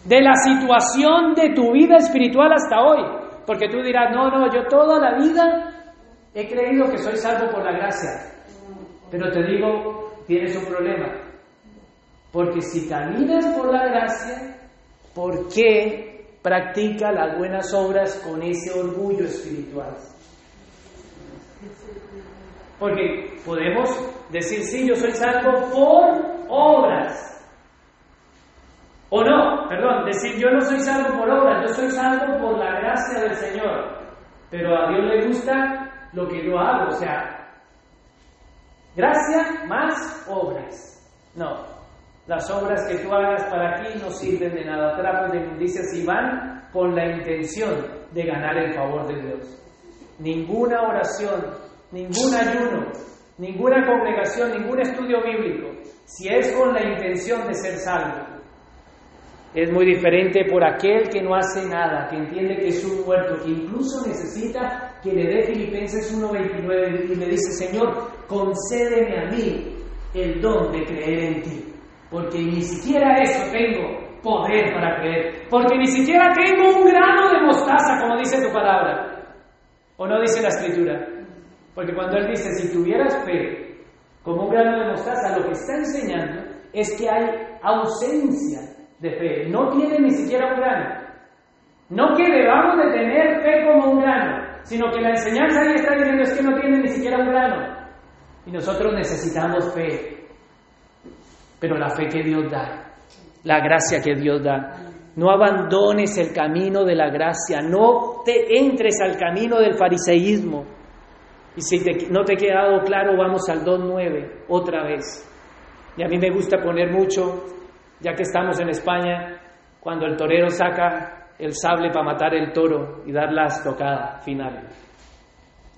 de la situación de tu vida espiritual hasta hoy, porque tú dirás, no, no, yo toda la vida he creído que soy salvo por la gracia, pero te digo, tienes un problema, porque si caminas por la gracia, ¿por qué practica las buenas obras con ese orgullo espiritual? Porque podemos decir, sí, yo soy salvo por obras. O no, perdón, decir yo no soy salvo por obras, yo soy salvo por la gracia del Señor. Pero a Dios le gusta lo que yo hago, o sea, gracia más obras. No, las obras que tú hagas para aquí no sirven de nada, trapos de inmundicia si van con la intención de ganar el favor de Dios. Ninguna oración ningún ayuno, ninguna congregación, ningún estudio bíblico, si es con la intención de ser salvo, es muy diferente por aquel que no hace nada, que entiende que es un muerto, que incluso necesita que le dé Filipenses 1.29 y le dice, Señor, concédeme a mí el don de creer en ti, porque ni siquiera eso tengo poder para creer, porque ni siquiera tengo un grano de mostaza, como dice tu palabra, o no dice la escritura. Porque cuando Él dice, si tuvieras fe como un grano de mostaza, lo que está enseñando es que hay ausencia de fe. No tiene ni siquiera un grano. No que debamos de tener fe como un grano, sino que la enseñanza ahí está diciendo es que no tiene ni siquiera un grano. Y nosotros necesitamos fe. Pero la fe que Dios da, la gracia que Dios da. No abandones el camino de la gracia, no te entres al camino del fariseísmo. Y si no te ha quedado claro, vamos al 2.9 otra vez. Y a mí me gusta poner mucho, ya que estamos en España, cuando el torero saca el sable para matar el toro y dar la estocada final.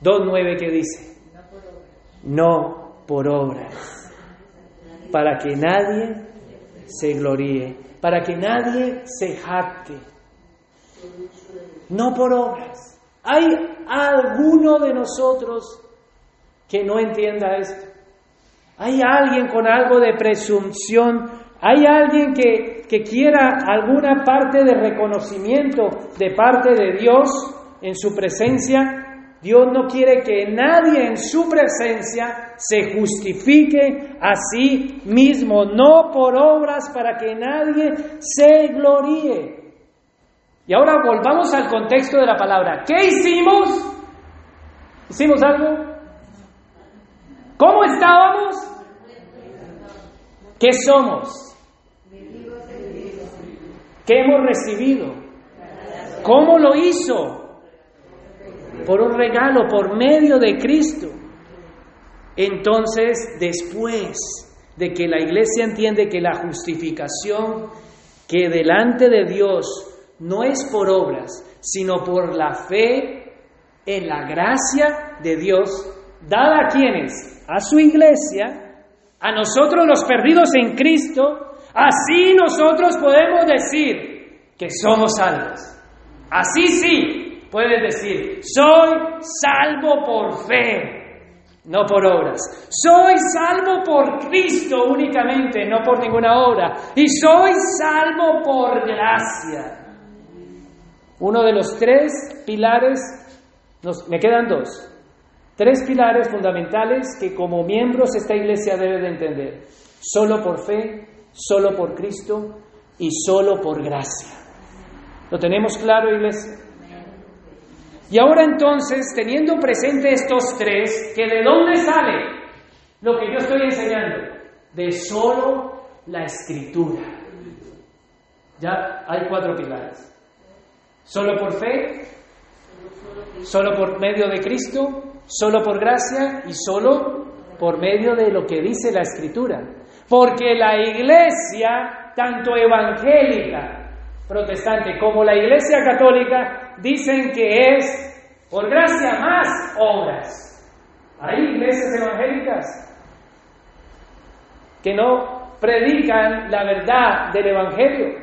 2.9 que dice, no por obras, para que nadie se gloríe, para que nadie se jacte, no por obras. ¿Hay alguno de nosotros que no entienda esto? ¿Hay alguien con algo de presunción? ¿Hay alguien que, que quiera alguna parte de reconocimiento de parte de Dios en su presencia? Dios no quiere que nadie en su presencia se justifique a sí mismo, no por obras para que nadie se gloríe. Y ahora volvamos al contexto de la palabra. ¿Qué hicimos? ¿Hicimos algo? ¿Cómo estábamos? ¿Qué somos? ¿Qué hemos recibido? ¿Cómo lo hizo? Por un regalo, por medio de Cristo. Entonces, después de que la iglesia entiende que la justificación que delante de Dios no es por obras, sino por la fe en la gracia de Dios, dada a quienes, a su iglesia, a nosotros los perdidos en Cristo, así nosotros podemos decir que somos salvos. Así sí, puedes decir, soy salvo por fe, no por obras. Soy salvo por Cristo únicamente, no por ninguna obra. Y soy salvo por gracia. Uno de los tres pilares, me quedan dos, tres pilares fundamentales que como miembros esta iglesia debe de entender. Solo por fe, solo por Cristo y solo por gracia. ¿Lo tenemos claro, iglesia? Y ahora entonces, teniendo presente estos tres, que de dónde sale lo que yo estoy enseñando? De solo la escritura. Ya hay cuatro pilares. Solo por fe, solo por medio de Cristo, solo por gracia y solo por medio de lo que dice la Escritura. Porque la iglesia, tanto evangélica, protestante, como la iglesia católica, dicen que es por gracia más obras. Hay iglesias evangélicas que no predican la verdad del Evangelio,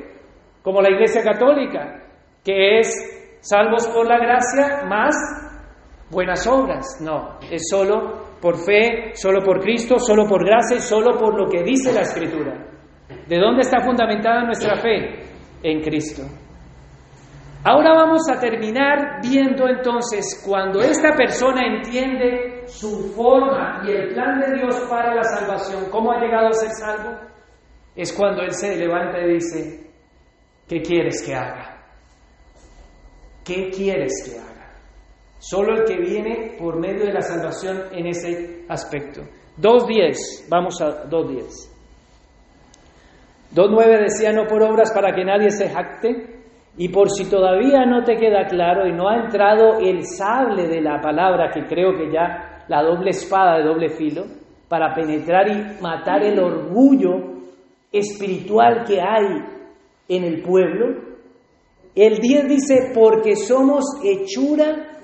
como la iglesia católica, que es salvos por la gracia más buenas obras. No, es solo por fe, solo por Cristo, solo por gracia, solo por lo que dice la Escritura. ¿De dónde está fundamentada nuestra fe? En Cristo. Ahora vamos a terminar viendo entonces cuando esta persona entiende su forma y el plan de Dios para la salvación, cómo ha llegado a ser salvo, es cuando él se levanta y dice, ¿qué quieres que haga? ¿Qué quieres que haga? Solo el que viene por medio de la salvación en ese aspecto. 2.10, vamos a 2.10. 2.9 decía no por obras para que nadie se jacte, y por si todavía no te queda claro y no ha entrado el sable de la palabra, que creo que ya la doble espada de doble filo, para penetrar y matar el orgullo espiritual que hay en el pueblo. El 10 dice, porque somos hechura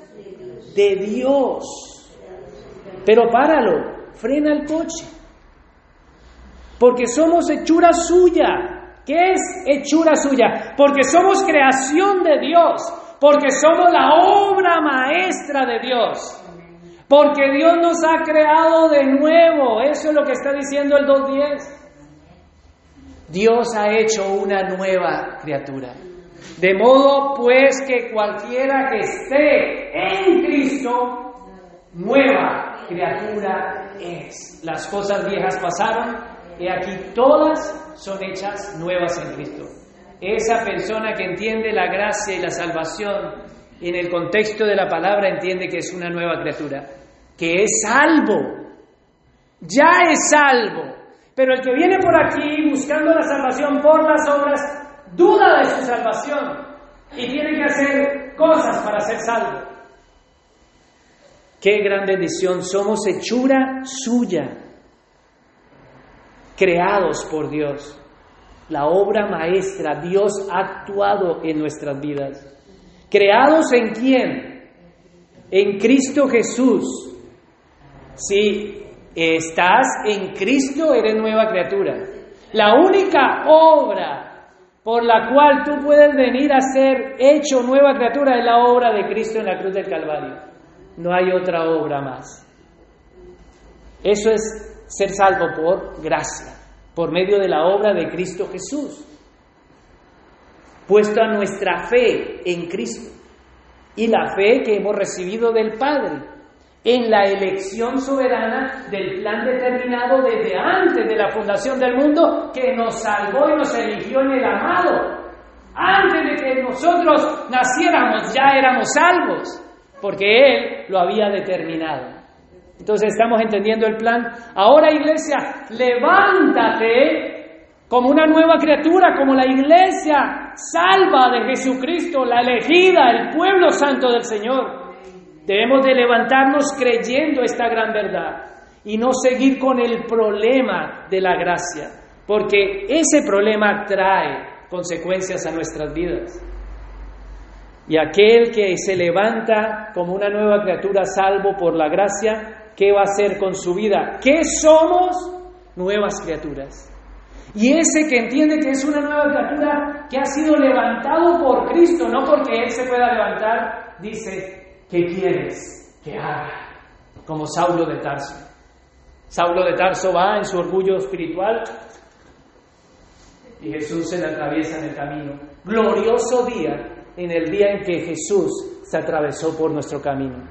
de Dios. Pero páralo, frena el coche. Porque somos hechura suya. ¿Qué es hechura suya? Porque somos creación de Dios. Porque somos la obra maestra de Dios. Porque Dios nos ha creado de nuevo. Eso es lo que está diciendo el 2.10. Dios ha hecho una nueva criatura. De modo pues que cualquiera que esté en Cristo, nueva criatura es. Las cosas viejas pasaron y aquí todas son hechas nuevas en Cristo. Esa persona que entiende la gracia y la salvación en el contexto de la palabra entiende que es una nueva criatura, que es salvo, ya es salvo. Pero el que viene por aquí buscando la salvación por las obras, duda de su salvación y tiene que hacer cosas para ser salvo. Qué gran bendición, somos hechura suya, creados por Dios. La obra maestra, Dios ha actuado en nuestras vidas. ¿Creados en quién? En Cristo Jesús. Si estás en Cristo, eres nueva criatura. La única obra por la cual tú puedes venir a ser hecho nueva criatura es la obra de Cristo en la cruz del Calvario. No hay otra obra más. Eso es ser salvo por gracia, por medio de la obra de Cristo Jesús, puesto a nuestra fe en Cristo y la fe que hemos recibido del Padre en la elección soberana del plan determinado desde antes de la fundación del mundo que nos salvó y nos eligió en el amado. Antes de que nosotros naciéramos ya éramos salvos, porque Él lo había determinado. Entonces estamos entendiendo el plan. Ahora iglesia, levántate como una nueva criatura, como la iglesia salva de Jesucristo, la elegida, el pueblo santo del Señor. Debemos de levantarnos creyendo esta gran verdad y no seguir con el problema de la gracia, porque ese problema trae consecuencias a nuestras vidas. Y aquel que se levanta como una nueva criatura salvo por la gracia, ¿qué va a hacer con su vida? ¿Qué somos? Nuevas criaturas. Y ese que entiende que es una nueva criatura que ha sido levantado por Cristo, no porque Él se pueda levantar, dice, ¿qué quieres que haga? Como Saulo de Tarso. Saulo de Tarso va en su orgullo espiritual y Jesús se le atraviesa en el camino. Glorioso día en el día en que Jesús se atravesó por nuestro camino.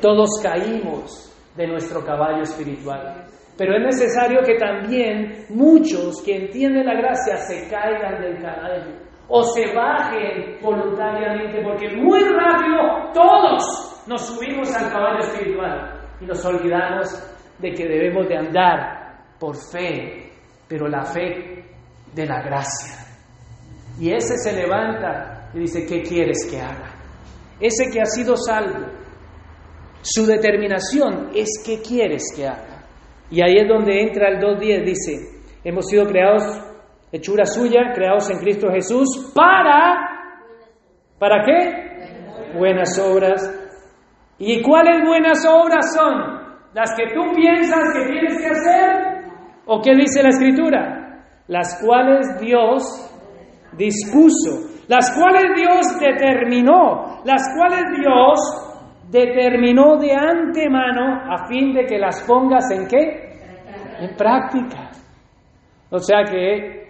Todos caímos de nuestro caballo espiritual. Pero es necesario que también muchos que entienden la gracia se caigan del caballo o se bajen voluntariamente, porque muy rápido todos nos subimos al caballo espiritual y nos olvidamos de que debemos de andar por fe, pero la fe de la gracia. Y ese se levanta y dice, ¿qué quieres que haga? Ese que ha sido salvo, su determinación es ¿qué quieres que haga? Y ahí es donde entra el 2.10, dice, hemos sido creados hechura suya, creados en Cristo Jesús, para, ¿para qué? Buenas obras. ¿Y cuáles buenas obras son? ¿Las que tú piensas que tienes que hacer? ¿O qué dice la Escritura? Las cuales Dios dispuso las cuales Dios determinó, las cuales Dios determinó de antemano a fin de que las pongas en qué? En práctica. O sea que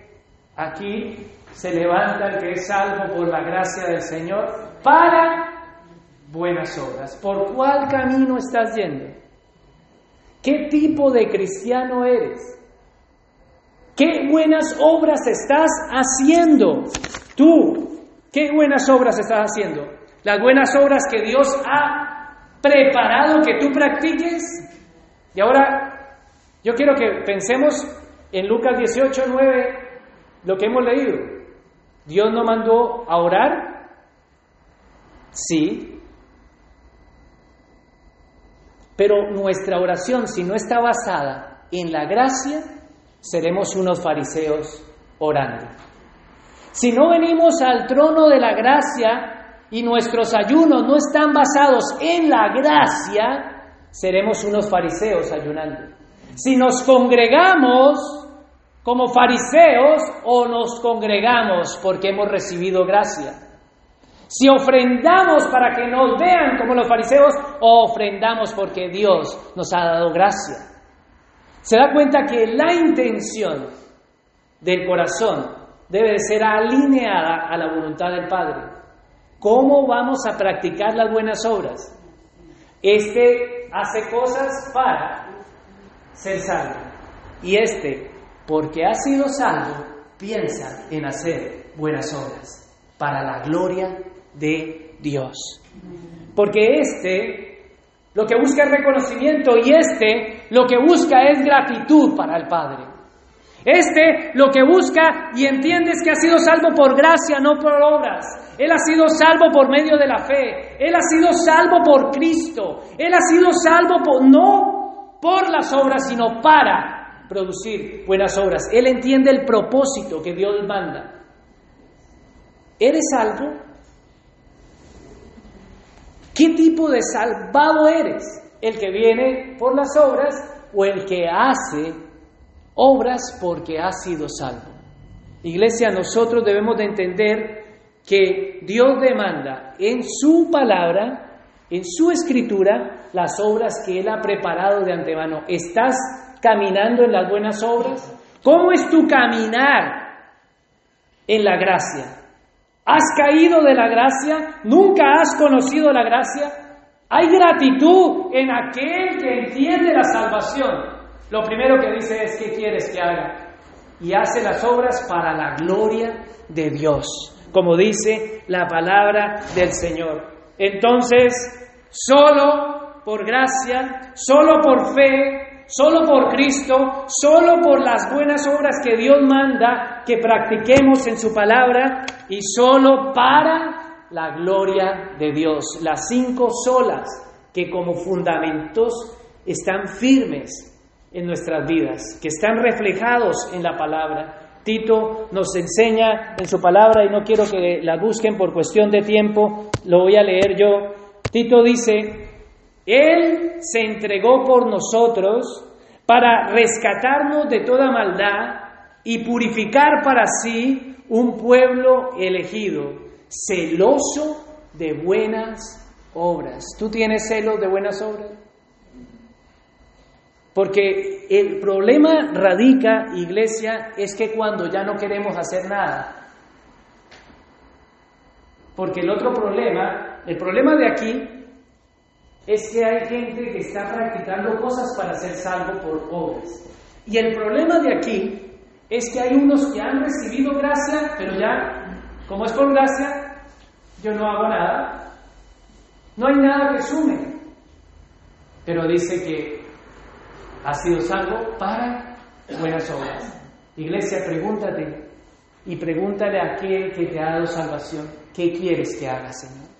aquí se levanta el que es salvo por la gracia del Señor para buenas obras. ¿Por cuál camino estás yendo? ¿Qué tipo de cristiano eres? ¿Qué buenas obras estás haciendo? Tú, ¿qué buenas obras estás haciendo? Las buenas obras que Dios ha preparado que tú practiques. Y ahora, yo quiero que pensemos en Lucas 18, 9, lo que hemos leído. Dios no mandó a orar. Sí. Pero nuestra oración, si no está basada en la gracia, seremos unos fariseos orando. Si no venimos al trono de la gracia y nuestros ayunos no están basados en la gracia, seremos unos fariseos ayunando. Si nos congregamos como fariseos o nos congregamos porque hemos recibido gracia. Si ofrendamos para que nos vean como los fariseos o ofrendamos porque Dios nos ha dado gracia. Se da cuenta que la intención del corazón debe de ser alineada a la voluntad del Padre. ¿Cómo vamos a practicar las buenas obras? Este hace cosas para ser salvo. Y este, porque ha sido salvo, piensa en hacer buenas obras para la gloria de Dios. Porque este lo que busca es reconocimiento y este lo que busca es gratitud para el Padre. Este lo que busca y entiende es que ha sido salvo por gracia, no por obras. Él ha sido salvo por medio de la fe. Él ha sido salvo por Cristo. Él ha sido salvo por, no por las obras, sino para producir buenas obras. Él entiende el propósito que Dios manda. ¿Eres salvo? ¿Qué tipo de salvado eres? ¿El que viene por las obras o el que hace obras porque ha sido salvo? Iglesia, nosotros debemos de entender que Dios demanda en su palabra, en su escritura, las obras que Él ha preparado de antemano. ¿Estás caminando en las buenas obras? ¿Cómo es tu caminar en la gracia? ¿Has caído de la gracia? ¿Nunca has conocido la gracia? Hay gratitud en aquel que entiende la salvación. Lo primero que dice es, ¿qué quieres que haga? Y hace las obras para la gloria de Dios, como dice la palabra del Señor. Entonces, solo por gracia, solo por fe, solo por Cristo, solo por las buenas obras que Dios manda que practiquemos en su palabra y solo para la gloria de Dios. Las cinco solas que como fundamentos están firmes en nuestras vidas, que están reflejados en la palabra. Tito nos enseña en su palabra y no quiero que la busquen por cuestión de tiempo, lo voy a leer yo. Tito dice, él se entregó por nosotros para rescatarnos de toda maldad y purificar para sí un pueblo elegido, celoso de buenas obras. ¿Tú tienes celos de buenas obras? Porque el problema radica, iglesia, es que cuando ya no queremos hacer nada. Porque el otro problema, el problema de aquí es que hay gente que está practicando cosas para ser salvo por obras. Y el problema de aquí es que hay unos que han recibido gracia, pero ya, como es por gracia, yo no hago nada. No hay nada que sume. Pero dice que ha sido salvo para buenas obras. Iglesia, pregúntate y pregúntale a aquel que te ha dado salvación, ¿qué quieres que haga, Señor?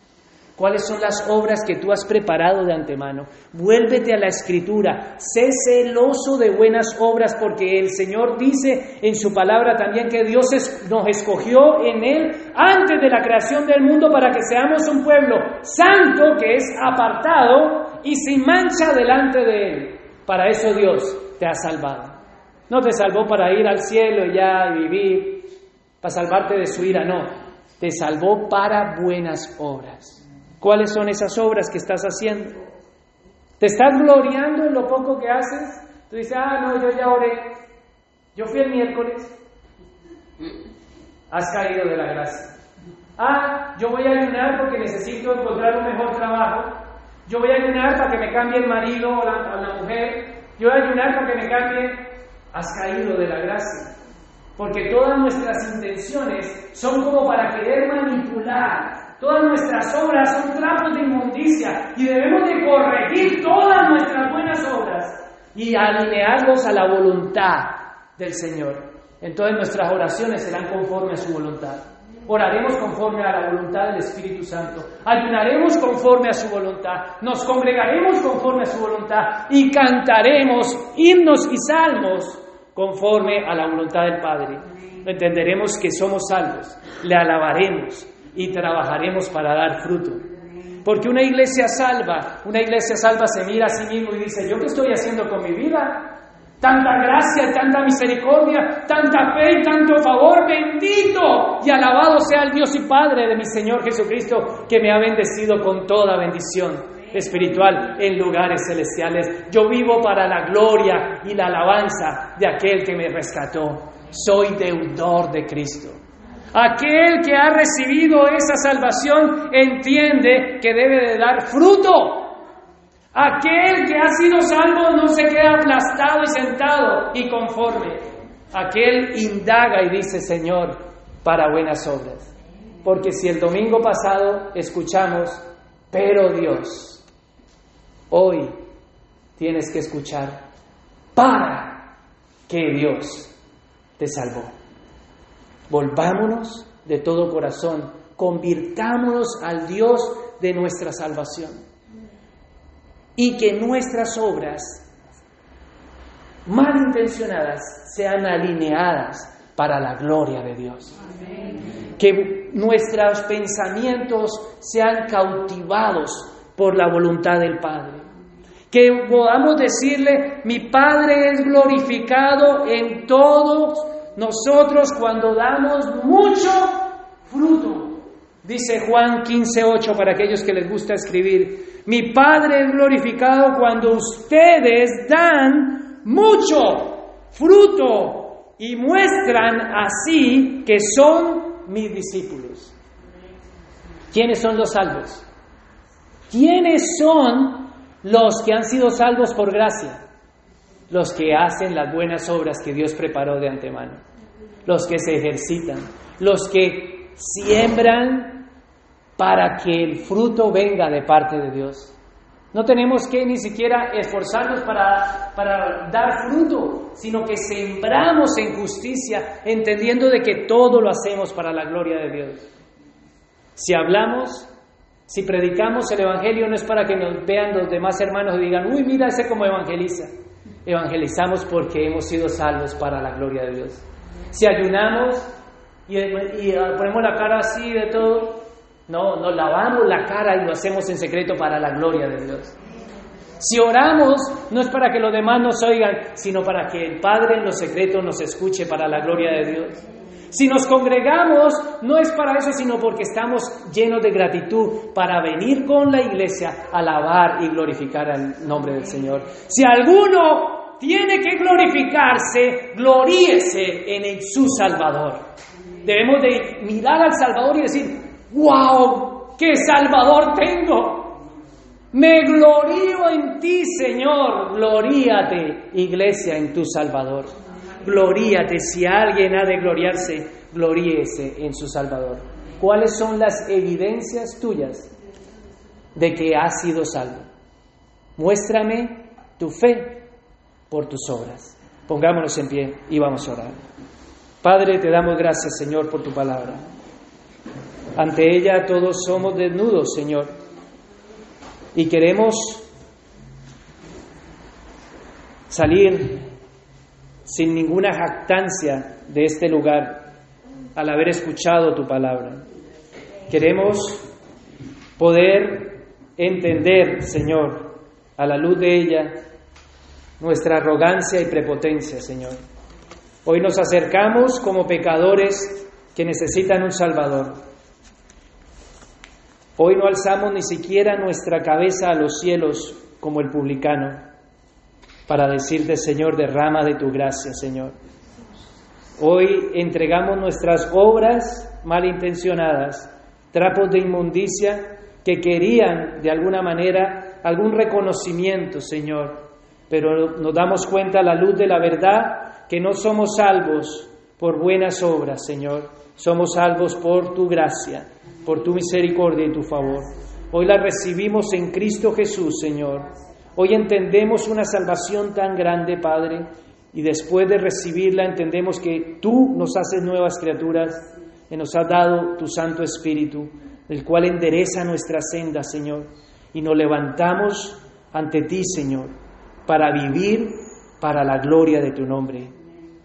¿Cuáles son las obras que tú has preparado de antemano? Vuélvete a la escritura, sé celoso de buenas obras porque el Señor dice en su palabra también que Dios nos escogió en Él antes de la creación del mundo para que seamos un pueblo santo que es apartado y sin mancha delante de Él. Para eso Dios te ha salvado. No te salvó para ir al cielo y ya y vivir, para salvarte de su ira, no te salvó para buenas obras. ¿Cuáles son esas obras que estás haciendo? ¿Te estás gloriando en lo poco que haces? Tú dices, ah, no, yo ya oré. Yo fui el miércoles. Has caído de la gracia. Ah, yo voy a ayunar porque necesito encontrar un mejor trabajo. Yo voy a ayunar para que me cambie el marido o la, la mujer. Yo voy a ayunar para que me cambie. Has caído de la gracia. Porque todas nuestras intenciones son como para querer manipular. Todas nuestras obras son trapos de inmundicia y debemos de corregir todas nuestras buenas obras y alinearlos a la voluntad del Señor. Entonces nuestras oraciones serán conforme a su voluntad. Oraremos conforme a la voluntad del Espíritu Santo. Ayunaremos conforme a su voluntad. Nos congregaremos conforme a su voluntad. Y cantaremos himnos y salmos conforme a la voluntad del Padre. Entenderemos que somos salvos, le alabaremos y trabajaremos para dar fruto. Porque una iglesia salva, una iglesia salva se mira a sí mismo y dice, ¿yo qué estoy haciendo con mi vida? Tanta gracia, tanta misericordia, tanta fe y tanto favor, bendito y alabado sea el Dios y Padre de mi Señor Jesucristo, que me ha bendecido con toda bendición espiritual en lugares celestiales. Yo vivo para la gloria y la alabanza de aquel que me rescató. Soy deudor de Cristo. Aquel que ha recibido esa salvación entiende que debe de dar fruto. Aquel que ha sido salvo no se queda aplastado y sentado y conforme. Aquel indaga y dice, Señor, para buenas obras. Porque si el domingo pasado escuchamos, pero Dios, Hoy tienes que escuchar para que Dios te salvó. Volvámonos de todo corazón, convirtámonos al Dios de nuestra salvación y que nuestras obras malintencionadas sean alineadas para la gloria de Dios. Que nuestros pensamientos sean cautivados por la voluntad del Padre. Que podamos decirle, mi Padre es glorificado en todos nosotros cuando damos mucho fruto. Dice Juan 15:8 para aquellos que les gusta escribir, mi Padre es glorificado cuando ustedes dan mucho fruto y muestran así que son mis discípulos. ¿Quiénes son los salvos? ¿Quiénes son los que han sido salvos por gracia? Los que hacen las buenas obras que Dios preparó de antemano, los que se ejercitan, los que siembran para que el fruto venga de parte de Dios. No tenemos que ni siquiera esforzarnos para, para, dar fruto, sino que sembramos en justicia, entendiendo de que todo lo hacemos para la gloria de Dios. Si hablamos, si predicamos el Evangelio no es para que nos vean los demás hermanos y digan, uy, mira ese como evangeliza. Evangelizamos porque hemos sido salvos para la gloria de Dios. Si ayunamos y, ah, ponemos la cara así de todo, no, nos lavamos la cara y lo hacemos en secreto para la gloria de Dios. Si oramos, no es para que los demás nos oigan, sino para que el Padre en los secretos nos escuche para la gloria de Dios. Si nos congregamos, no es para eso, sino porque estamos llenos de gratitud para venir con la iglesia a alabar y glorificar el nombre del Señor. Si alguno tiene que glorificarse, gloríese en su Salvador. Debemos de mirar al Salvador y decir, wow, qué Salvador tengo. Me glorío en ti, Señor. Gloríate, iglesia, en tu Salvador gloríate. Si alguien ha de gloriarse, gloríese en su Salvador. ¿Cuáles son las evidencias tuyas de que has sido salvo? Muéstrame tu fe por tus obras. Pongámonos en pie y vamos a orar. Padre, te damos gracias, Señor, por tu palabra. Ante ella todos somos desnudos, Señor, y queremos salir sin ninguna jactancia de este lugar al haber escuchado tu palabra. Queremos poder entender, Señor, a la luz de ella, nuestra arrogancia y prepotencia, Señor. Hoy nos acercamos como pecadores que necesitan un Salvador. Hoy no alzamos ni siquiera nuestra cabeza a los cielos como el publicano para decirte, Señor, derrama de tu gracia, Señor. Hoy entregamos nuestras obras malintencionadas, trapos de inmundicia que querían de alguna manera algún reconocimiento, Señor, pero nos damos cuenta a la luz de la verdad que no somos salvos por buenas obras, Señor, somos salvos por tu gracia, por tu misericordia y tu favor. Hoy la recibimos en Cristo Jesús, Señor. Hoy entendemos una salvación tan grande, Padre, y después de recibirla entendemos que tú nos haces nuevas criaturas, y nos has dado tu Santo Espíritu, el cual endereza nuestra senda, Señor, y nos levantamos ante ti, Señor, para vivir para la gloria de tu nombre.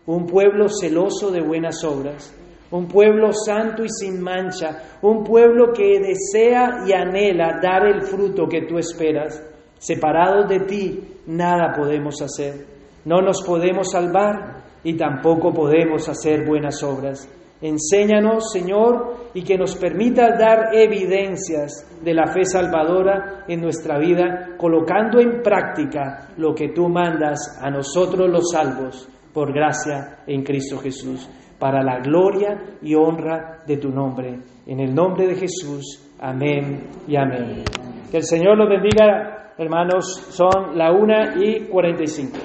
Un pueblo celoso de buenas obras, un pueblo santo y sin mancha, un pueblo que desea y anhela dar el fruto que tú esperas. Separados de ti, nada podemos hacer. No nos podemos salvar y tampoco podemos hacer buenas obras. Enséñanos, Señor, y que nos permita dar evidencias de la fe salvadora en nuestra vida, colocando en práctica lo que tú mandas a nosotros los salvos, por gracia en Cristo Jesús, para la gloria y honra de tu nombre. En el nombre de Jesús, amén y amén. Que el Señor los bendiga, hermanos, son la una y cuarenta y cinco.